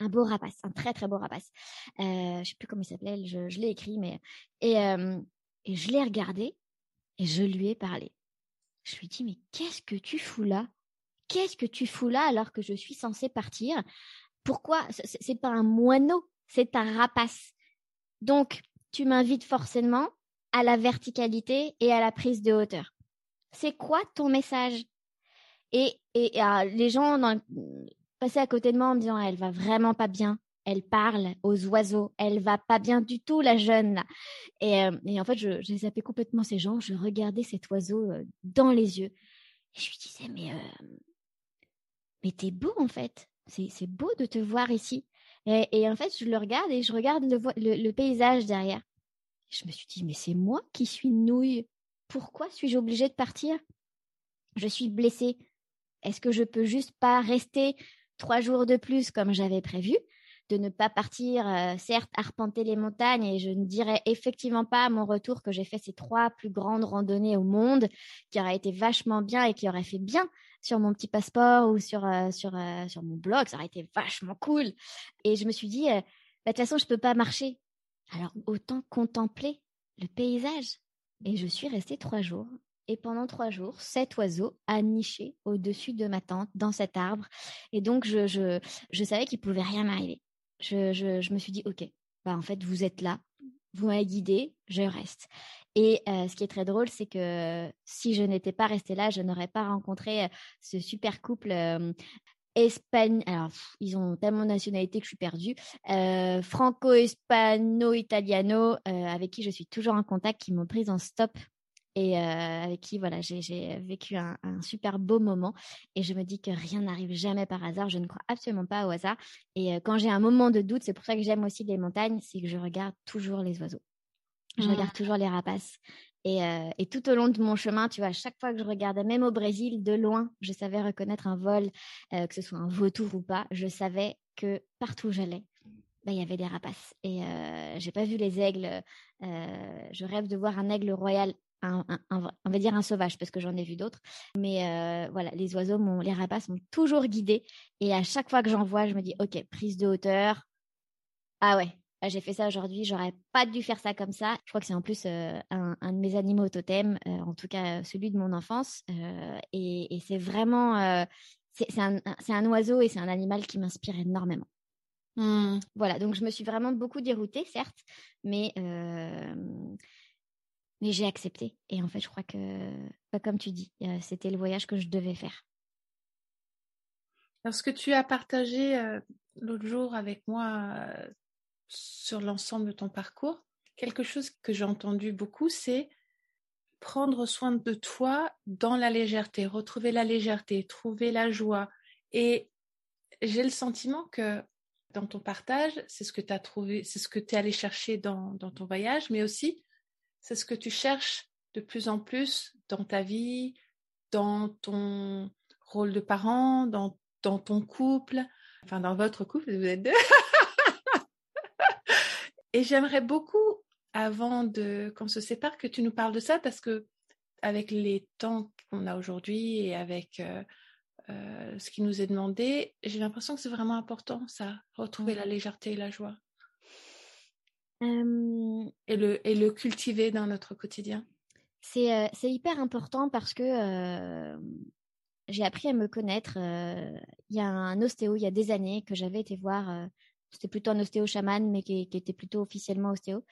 un beau rapace, un très très beau rapace. Euh, je sais plus comment il s'appelait, je, l'ai écrit, mais et, euh, et je l'ai regardé et je lui ai parlé. Je lui ai dit mais qu'est-ce que tu fous là? Qu'est-ce que tu fous là alors que je suis censée partir? Pourquoi? C'est pas un moineau, c'est un rapace. Donc tu m'invites forcément à la verticalité et à la prise de hauteur. C'est quoi ton message? Et, et, euh, les gens dans, passer à côté de moi en me disant elle va vraiment pas bien. Elle parle aux oiseaux. Elle va pas bien du tout, la jeune. Et, euh, et en fait, je, j'ai zappé complètement ces gens. Je regardais cet oiseau euh, dans les yeux. Et je lui disais mais euh, mais t'es beau en fait. C'est, c'est beau de te voir ici. Et, et, en fait, je le regarde et je regarde le, le, le paysage derrière. Je me suis dit mais c'est moi qui suis nouille. Pourquoi suis-je obligée de partir? Je suis blessée. Est-ce que je peux juste pas rester? Trois jours de plus comme j'avais prévu, de ne pas partir, euh, certes, arpenter les montagnes, et je ne dirais effectivement pas à mon retour que j'ai fait ces trois plus grandes randonnées au monde, qui auraient été vachement bien et qui auraient fait bien sur mon petit passeport ou sur, euh, sur, euh, sur mon blog, ça aurait été vachement cool. Et je me suis dit, bah, de toute façon, je peux pas marcher. Alors, autant contempler le paysage. Et je suis restée trois jours Et pendant trois jours, cet oiseau a niché au-dessus de ma tente, dans cet arbre. Et donc, je, je, je savais qu'il pouvait rien m'arriver. Je, je, je, me suis dit, OK, bah, en fait, vous êtes là, vous m'avez guidé, je reste. Et euh, ce qui est très drôle, c'est que si je n'étais pas restée là, je n'aurais pas rencontré euh, ce super couple euh. Alors, ils ont tellement de nationalités que je suis perdue. Franco-Hispano-Italiano, avec qui je suis toujours en contact, qui m'ont prise en stop et avec qui voilà j'ai vécu un, un, super beau moment et je me dis que rien n'arrive jamais par hasard je ne crois absolument pas au hasard et quand j'ai un moment de doute c'est pour ça que j'aime aussi les montagnes c'est que je regarde toujours les oiseaux je regarde mmh. toujours les rapaces et, et, tout au long de mon chemin, tu vois, chaque fois que je regardais, même au Brésil, de loin, je savais reconnaître un vol, que ce soit un vautour ou pas. Je savais que partout où j'allais, bah, il y avait des rapaces. Et euh, j'ai pas vu les aigles. je rêve de voir un aigle royal un, on va dire un sauvage parce que j'en ai vu d'autres. Mais euh, voilà, les oiseaux, les rapaces m'ont toujours guidée. Et à chaque fois que j'en vois, je me dis, ok, prise de hauteur. Ah ouais, j'ai fait ça aujourd'hui, j'aurais pas dû faire ça comme ça. Je crois que c'est en plus euh, un, de mes animaux totems, euh, en tout cas celui de mon enfance. et, c'est vraiment, c'est un, un, oiseau et c'est un animal qui m'inspire énormément. Mmh. Voilà, donc je me suis vraiment beaucoup déroutée, certes, mais mais j'ai accepté. Et en fait, je crois que, pas comme tu dis, euh, c'était le voyage que je devais faire. Alors, ce que tu as partagé euh, l'autre jour avec moi euh, sur l'ensemble de ton parcours, quelque chose que j'ai entendu beaucoup, c'est prendre soin de toi dans la légèreté, retrouver la légèreté, trouver la joie. Et j'ai le sentiment que dans ton partage, c'est ce que tu as trouvé, c'est ce que tu es allé chercher dans, dans ton voyage, mais aussi c'est ce que tu cherches de plus en plus dans ta vie, dans ton rôle de parent, dans, dans ton couple, enfin dans votre couple, vous êtes deux. Et j'aimerais beaucoup, avant de qu'on se sépare, que tu nous parles de ça parce que avec les temps qu'on a aujourd'hui et avec euh, euh, ce qui nous est demandé, j'ai l'impression que c'est vraiment important, ça, retrouver la légèreté et la joie et, le, et le cultiver dans notre quotidien? C'est hyper important parce que j'ai appris à me connaître. Il y a un ostéo, il y a des années, que j'avais été voir. C'était plutôt un ostéo chaman, mais qui, était plutôt officiellement ostéo.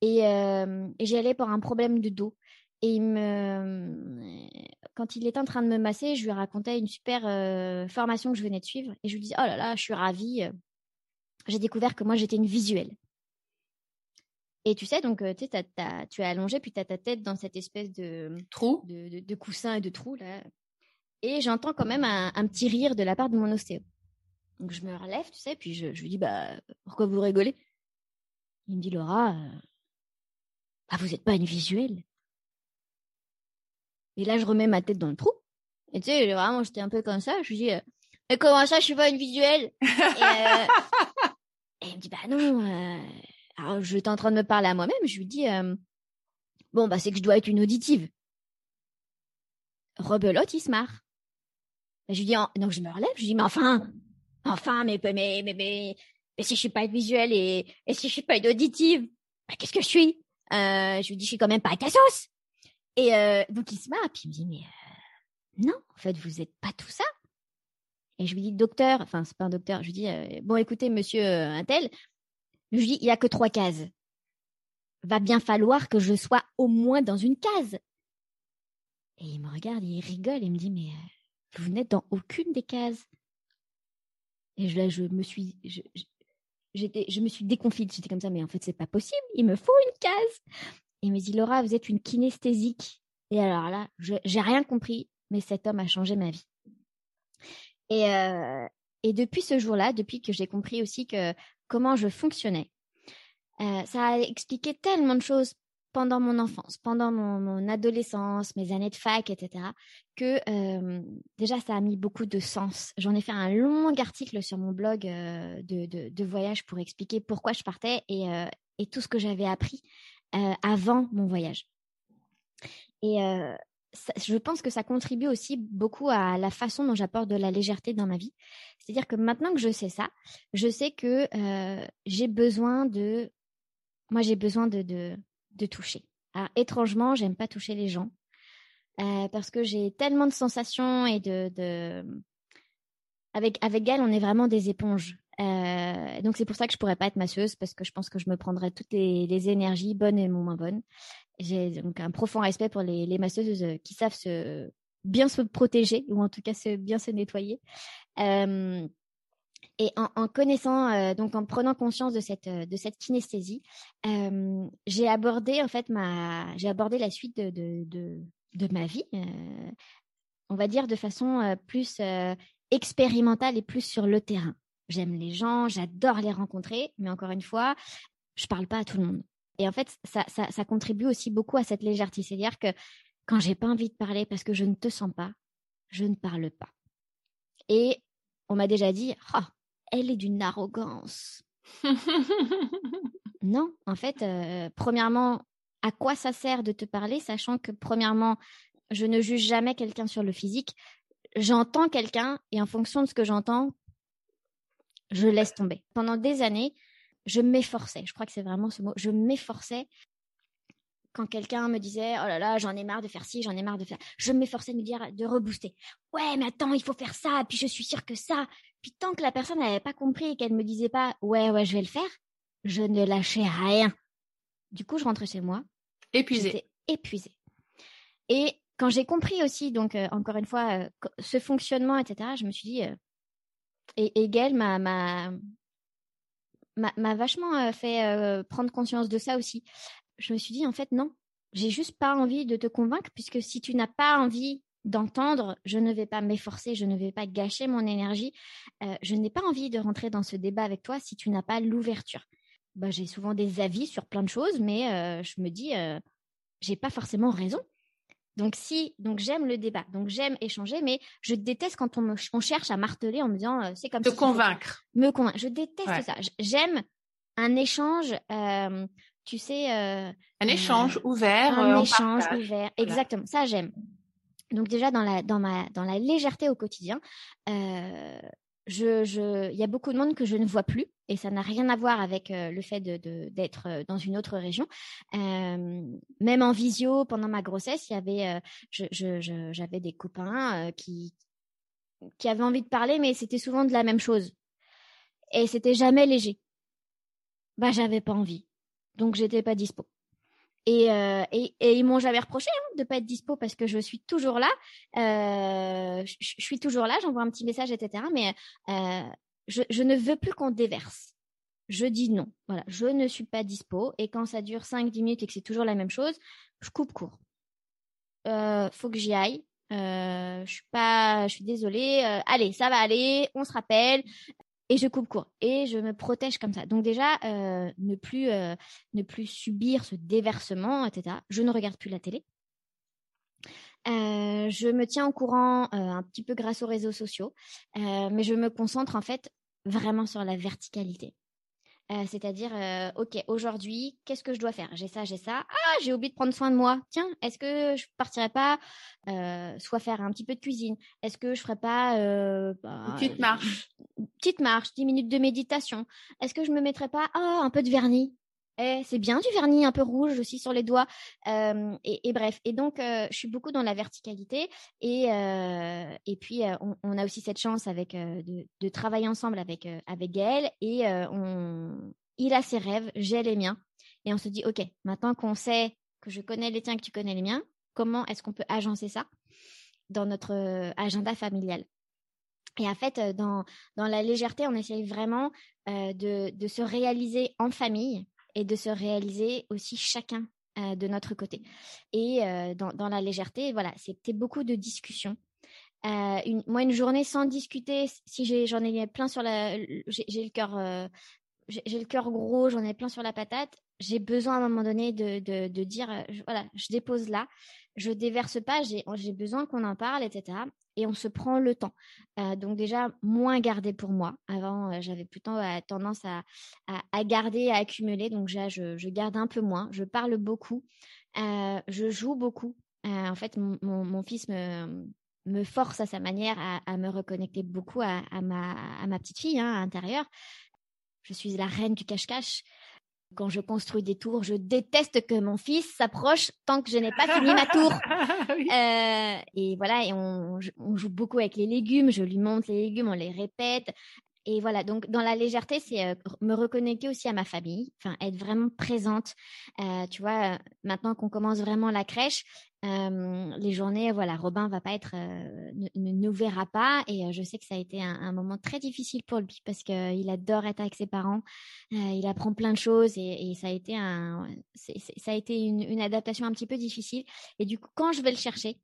Et, et j'y allais pour un problème de dos. Et il me... quand il était en train de me masser, je lui racontais une super formation que je venais de suivre. Et je lui disais, oh là là, je suis ravie. J'ai découvert que moi, j'étais une visuelle. Et tu sais, donc, tu, tu es allongé, puis tu as ta tête dans cette espèce de trou, de, de, coussin et de trou, là. Et j'entends quand même un, petit rire de la part de mon ostéo. Donc, je me relève, tu sais, puis je, lui dis, bah, pourquoi vous rigolez? Il me dit, Laura, bah, vous n'êtes pas une visuelle. Et là, je remets ma tête dans le trou. Et tu sais, vraiment, j'étais un peu comme ça. Je lui dis, mais comment ça, je suis pas une visuelle? Et, et, il me dit, bah non, alors, j'étais en train de me parler à moi-même, je lui dis, bon, bah, c'est que je dois être une auditive. Rebelote, il se marre. je lui dis, donc je me relève, je lui dis, mais enfin, enfin, mais, mais, mais, mais, mais si je suis pas visuelle et, et si je suis pas une auditive, bah, qu'est-ce que je suis? Euh, Je lui dis, je suis quand même pas à ta sauce. Et euh, donc il se marre, puis il me dit, mais euh, non, en fait, vous êtes pas tout ça. Et je lui dis, docteur, enfin, c'est pas un docteur, je lui dis, bon, écoutez, monsieur je lui dis, il n'y a que trois cases. Va bien falloir que je sois au moins dans une case. Et il me regarde, il rigole, et il me dit, mais euh, vous n'êtes dans aucune des cases. Et là, je me suis, je, j'étais, je me suis déconfite. J'étais comme ça, mais en fait, c'est pas possible. Il me faut une case. Et il me dit, Laura, vous êtes une kinesthésique. Et alors là, j'ai rien compris, mais cet homme a changé ma vie. Et, euh, et depuis ce jour-là, depuis que j'ai compris aussi que comment je fonctionnais. Euh, ça a expliqué tellement de choses pendant mon enfance, pendant mon, adolescence, mes années de fac, etc., que euh, déjà ça a mis beaucoup de sens. J'en ai fait un long article sur mon blog euh, de, voyage pour expliquer pourquoi je partais et, et tout ce que j'avais appris avant mon voyage. Et je pense que ça contribue aussi beaucoup à la façon dont j'apporte de la légèreté dans ma vie. C'est-à-dire que maintenant que je sais ça, je sais que euh, j'ai besoin de, moi j'ai besoin de, de, toucher. Alors étrangement, j'aime pas toucher les gens. parce que j'ai tellement de sensations et de, avec avec on est vraiment des éponges. Euh, donc c'est pour ça que je pourrais pas être masseuse parce que je pense que je me prendrais toutes les, énergies bonnes et moins bonnes. J'ai donc un profond respect pour les, masseuses qui savent se bien se protéger ou en tout cas se, bien se nettoyer. Euh, et en, connaissant, euh, donc en prenant conscience de cette de cette kinesthésie, euh, j'ai abordé en fait ma j'ai abordé la suite de, de, de ma vie, on va dire de façon plus expérimentale et plus sur le terrain. J'aime les gens, j'adore les rencontrer, mais encore une fois, je parle pas à tout le monde. Et en fait, ça, ça, ça contribue aussi beaucoup à cette légèreté. C'est-à-dire que quand j'ai pas envie de parler parce que je ne te sens pas, je ne parle pas. Et on m'a déjà dit, oh, elle est d'une arrogance. non, en fait, euh, premièrement, à quoi ça sert de te parler, sachant que premièrement, je ne juge jamais quelqu'un sur le physique. J'entends quelqu'un et en fonction de ce que j'entends, je laisse tomber. Pendant des années, je m'efforçais, je crois que c'est vraiment ce mot, je m'efforçais. Quand quelqu'un me disait oh là là j'en ai marre de faire ci j'en ai marre de faire je m'efforçais de me dire de rebooster ouais mais attends il faut faire ça puis je suis sûre que ça puis tant que la personne n'avait pas compris et qu'elle me disait pas ouais ouais je vais le faire je ne lâchais rien. Du coup je rentrais chez moi. Épuisée. Épuisée. Et quand j'ai compris aussi donc euh, encore une fois euh, ce fonctionnement etc je me suis dit euh, et, m'a, m'a, m'a, vachement euh, fait euh, prendre conscience de ça aussi. Je me suis dit, en fait, non, j'ai juste pas envie de te convaincre, puisque si tu n'as pas envie d'entendre, je ne vais pas m'efforcer, je ne vais pas gâcher mon énergie. Euh, je n'ai pas envie de rentrer dans ce débat avec toi si tu n'as pas l'ouverture. Bah, j'ai souvent des avis sur plein de choses, mais je me dis, j'ai pas forcément raison. Donc si, donc j'aime le débat, donc j'aime échanger, mais je déteste quand on, me, on cherche à marteler en me disant euh, c'est comme te convaincre. Me convaincre. Je déteste ça. J'aime un échange, euh, tu sais. Euh, un échange ouvert. Un échange ouvert. Exactement. Ça j'aime. Donc déjà dans la dans ma dans la légèreté au quotidien, je, je, y a beaucoup de monde que je ne vois plus et ça n'a rien à voir avec euh, le fait de, d'être euh, dans une autre région. Euh, même en visio, pendant ma grossesse, il je, j'avais des copains qui, qui avaient envie de parler, mais c'était souvent de la même chose et c'était jamais léger. Bah, j'avais pas envie, donc j'étais pas dispo. Et, euh, et, ils m'ont jamais reproché hein, de pas être dispo parce que je suis toujours là. Euh, je, suis toujours là, j'envoie un petit message, etc. Mais euh, je, ne veux plus qu'on déverse. Je dis non. Voilà, je ne suis pas dispo. Et quand ça dure 5-10 minutes et que c'est toujours la même chose, je coupe court. Euh, faut que j'y aille. Euh, je suis pas, je suis désolée. Allez, ça va aller. On se rappelle et je coupe court et je me protège comme ça. Donc déjà, euh, ne plus euh, ne plus subir ce déversement, etc. Je ne regarde plus la télé. Euh, je me tiens au courant un petit peu grâce aux réseaux sociaux, mais je me concentre en fait vraiment sur la verticalité. Euh, c'est-à-dire, euh, ok, aujourd'hui, qu'est-ce que je dois faire? J'ai ça, j'ai ça. Ah, j'ai oublié de prendre soin de moi. Tiens, est-ce que je partirais pas euh, soit faire un petit peu de cuisine? Est-ce que je ferais pas bah, une petite marche Petite marche, dix minutes de méditation? Est-ce que je me mettrais pas ah, un peu de vernis? C'est bien du vernis un peu rouge aussi sur les doigts. Euh, et, bref, et donc euh, je suis beaucoup dans la verticalité. Et, euh, et puis on, a aussi cette chance avec de, de, travailler ensemble avec avec Gaël. Et il a ses rêves, j'ai les miens. Et on se dit, ok, maintenant qu'on sait que je connais les tiens, que tu connais les miens, comment est-ce qu'on peut agencer ça dans notre agenda familial? Et en fait, dans, dans la légèreté, on essaye vraiment de, de se réaliser en famille et de se réaliser aussi chacun euh, de notre côté. Et euh, dans, la légèreté, voilà, c'était beaucoup de discussions. Euh, moi, une journée sans discuter, si j'en ai, plein sur la, j'ai le cœur, j'ai le cœur gros, j'en ai plein sur la patate. J'ai besoin à un moment donné de, dire, voilà, je dépose là, je déverse pas, j'ai besoin qu'on en parle, etc et on se prend le temps. Euh, donc déjà, moins garder pour moi. Avant, euh, j'avais plutôt euh, tendance à, à, garder, à accumuler. Donc déjà, je, je, garde un peu moins. Je parle beaucoup. Je joue beaucoup. En fait, mon, mon, fils me, me force à sa manière à, me reconnecter beaucoup à, ma, ma petite fille hein, à l'intérieur. Je suis la reine du cache-cache. Quand je construis des tours, je déteste que mon fils s'approche tant que je n'ai pas fini ma tour. euh, et voilà, et on, on, joue beaucoup avec les légumes. Je lui montre les légumes, on les répète. Et voilà, donc dans la légèreté, c'est euh, me reconnecter aussi à ma famille, enfin être vraiment présente. Euh, tu vois, maintenant qu'on commence vraiment la crèche, euh, les journées, voilà, Robin va pas être, ne, nous verra pas, et je sais que ça a été un, moment très difficile pour lui parce qu'il adore être avec ses parents, il apprend plein de choses et, ça a été un, ça a été une adaptation un petit peu difficile. Et du coup, quand je vais le chercher,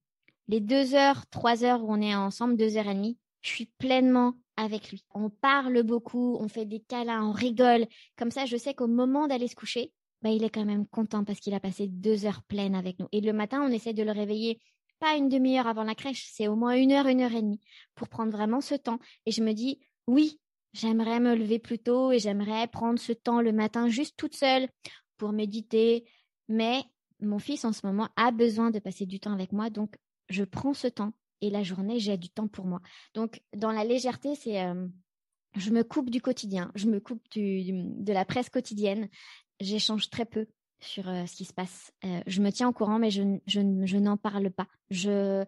les deux heures, trois heures où on est ensemble, deux heures et demie, je suis pleinement avec lui. On parle beaucoup, on fait des câlins, on rigole. Comme ça, je sais qu'au moment d'aller se coucher, bah, il est quand même content parce qu'il a passé deux heures pleines avec nous. Et le matin, on essaie de le réveiller pas une demi-heure avant la crèche, c'est au moins une heure, une heure et demie pour prendre vraiment ce temps. Et je me dis, oui, j'aimerais me lever plus tôt et j'aimerais prendre ce temps le matin juste toute seule pour méditer. Mais mon fils, en ce moment, a besoin de passer du temps avec moi. Donc, je prends ce temps et la journée, j'ai du temps pour moi. Donc, dans la légèreté, c'est euh, je me coupe du quotidien, je me coupe de la presse quotidienne. J'échange très peu sur euh, ce qui se passe. Euh, je me tiens au courant, mais je, je, n'en parle pas. Je,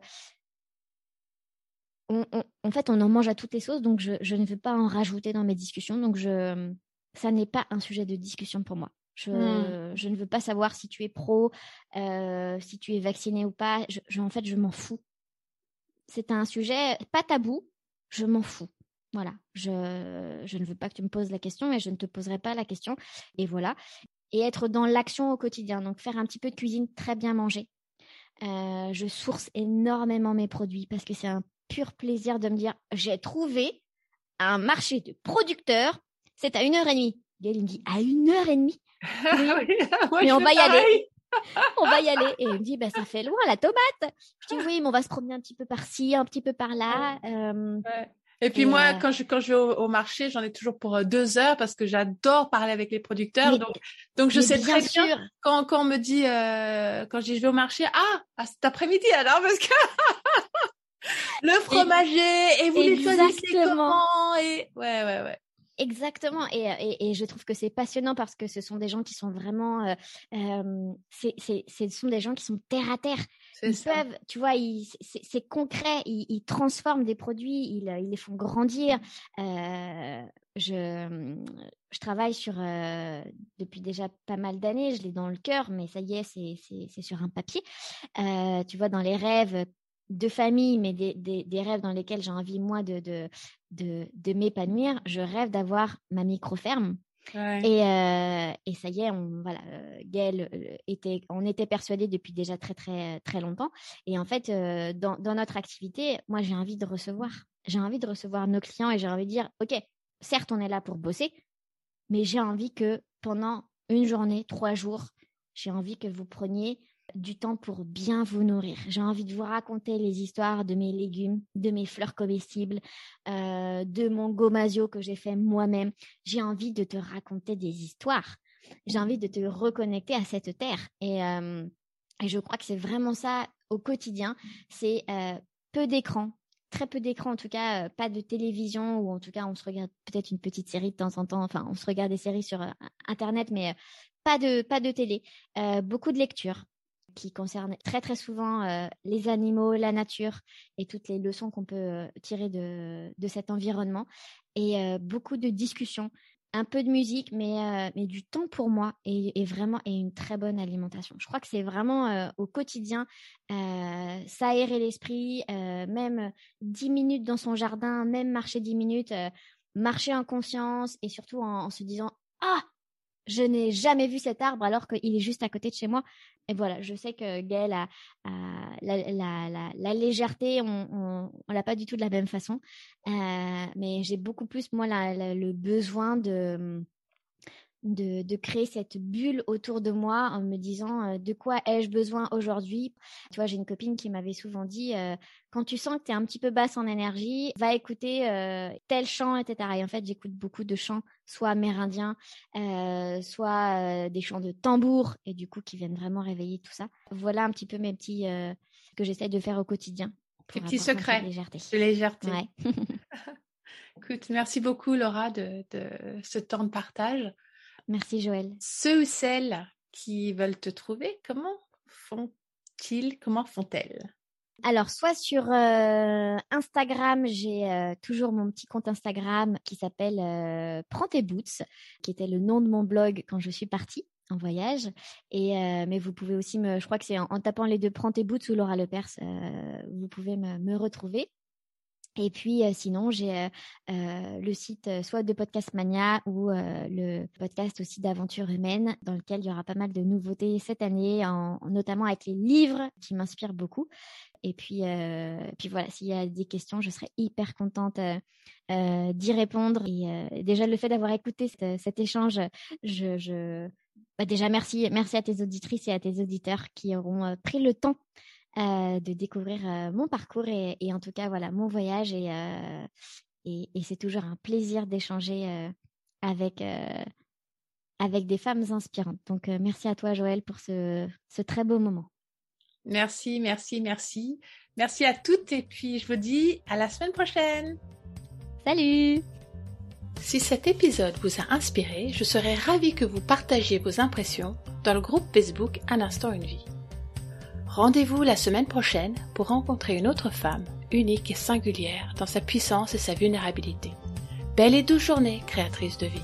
en fait, on en mange à toutes les sauces, donc je, je, ne veux pas en rajouter dans mes discussions. Donc, je, ça n'est pas un sujet de discussion pour moi. Je, mmh. je ne veux pas savoir si tu es pro, si tu es vacciné ou pas. Je, en fait, je m'en fous c'est un sujet pas tabou, je m'en fous. Voilà, je, ne veux pas que tu me poses la question, mais je ne te poserai pas la question. Et voilà. Et être dans l'action au quotidien, donc faire un petit peu de cuisine, très bien manger. Euh, je source énormément mes produits parce que c'est un pur plaisir de me dire j'ai trouvé un marché de producteurs, c'est à une heure et demie. Gaël me dit à une heure et demie? Oui, mais on va y aller. On va y aller. Et il me dit, bah, ça fait loin la tomate. Je dis, oui, mais on va se promener un petit peu par-ci, un petit peu par-là. Euh, et puis moi, euh quand je quand je vais au, marché, j'en ai toujours pour euh, deux heures parce que j'adore parler avec les producteurs. donc donc je sais très bien quand quand on me dit quand je dis je vais au marché, ah, ah cet après-midi alors parce que le fromager et, vous les choisissez comment? Et ouais ouais ouais. Exactement, et, et, je trouve que c'est passionnant parce que ce sont des gens qui sont vraiment, euh, euh, c'est, ce sont des gens qui sont terre à terre. Ils peuvent, tu vois, c'est concret, ils, transforment des produits, ils, ils les font grandir. Euh, je, je travaille sur depuis déjà pas mal d'années, je l'ai dans le cœur, mais ça y est, c'est sur un papier. tu vois, dans les rêves de famille, mais des, des, rêves dans lesquels j'ai envie, moi, de, de, de, m'épanouir, je rêve d'avoir ma micro-ferme. Et, euh, et, ça y est, on, voilà, euh, Gaël euh, était, on était persuadés depuis déjà très très très longtemps. Et en fait, dans, dans, notre activité, moi j'ai envie de recevoir, j'ai envie de recevoir nos clients et j'ai envie de dire, ok, certes on est là pour bosser, mais j'ai envie que pendant une journée, trois jours, j'ai envie que vous preniez du temps pour bien vous nourrir. J'ai envie de vous raconter les histoires de mes légumes, de mes fleurs comestibles, euh, de mon gomasio que j'ai fait moi-même. J'ai envie de te raconter des histoires. J'ai envie de te reconnecter à cette terre. Et, euh, je crois que c'est vraiment ça au quotidien. C'est euh, peu d'écran, très peu d'écran, en tout cas, pas de télévision, ou en tout cas, on se regarde peut-être une petite série de temps en temps. Enfin, on se regarde des séries sur Internet, mais pas de, pas de télé. beaucoup de lecture, qui concerne très très souvent euh, les animaux, la nature et toutes les leçons qu'on peut euh, tirer de, de, cet environnement. Et euh, beaucoup de discussions, un peu de musique, mais, mais du temps pour moi et, vraiment et une très bonne alimentation. Je crois que c'est vraiment au quotidien s'aérer l'esprit, même 10 minutes dans son jardin, même marcher 10 minutes, marcher en conscience et surtout en, en se disant Ah, je n'ai jamais vu cet arbre alors qu'il est juste à côté de chez moi. Et voilà, je sais que Gaël a, la, légèreté, on ne l'a pas du tout de la même façon. Euh, mais j'ai beaucoup plus, moi, le besoin de, de, créer cette bulle autour de moi en me disant euh, de quoi ai-je besoin aujourd'hui? Tu vois, j'ai une copine qui m'avait souvent dit euh, quand tu sens que tu es un petit peu basse en énergie, va écouter euh, tel chant, etc. Et en fait, j'écoute beaucoup de chants, soit amérindiens, soit des chants de tambour, et du coup qui viennent vraiment réveiller tout ça. Voilà un petit peu mes petits que j'essaie de faire au quotidien. Tes petits secrets légèreté. de légèreté. Écoute, merci beaucoup Laura de, de ce temps de partage. Merci Joël. Ceux ou celles qui veulent te trouver, comment font-ils, comment font-elles? Alors, soit sur euh, Instagram, j'ai euh, toujours mon petit compte Instagram qui s'appelle euh, Prends tes boots, qui était le nom de mon blog quand je suis partie en voyage. Et mais vous pouvez aussi me, je crois que c'est en, tapant les deux Prends tes boots ou Laura Lepers, vous pouvez me retrouver. Et puis sinon, j'ai le site soit de Podcast Mania ou le podcast aussi d'aventure humaine dans lequel il y aura pas mal de nouveautés cette année, en, notamment avec les livres qui m'inspirent beaucoup. Et puis, puis voilà, s'il y a des questions, je serai hyper contente d'y répondre. Et déjà le fait d'avoir écouté cet, échange, je, je... Bah, déjà merci, merci à tes auditrices et à tes auditeurs qui auront pris le temps euh, de découvrir euh, mon parcours et, en tout cas voilà mon voyage et, euh, et, c'est toujours un plaisir d'échanger avec avec des femmes inspirantes. Donc merci à toi Joël pour ce, ce très beau moment. Merci, merci, merci. Merci à toutes et puis je vous dis à la semaine prochaine. Salut Si cet épisode vous a inspiré, je serais ravie que vous partagiez vos impressions dans le groupe Facebook Un instant une vie. Rendez-vous la semaine prochaine pour rencontrer une autre femme, unique et singulière dans sa puissance et sa vulnérabilité. Belle et douce journée, créatrice de vie.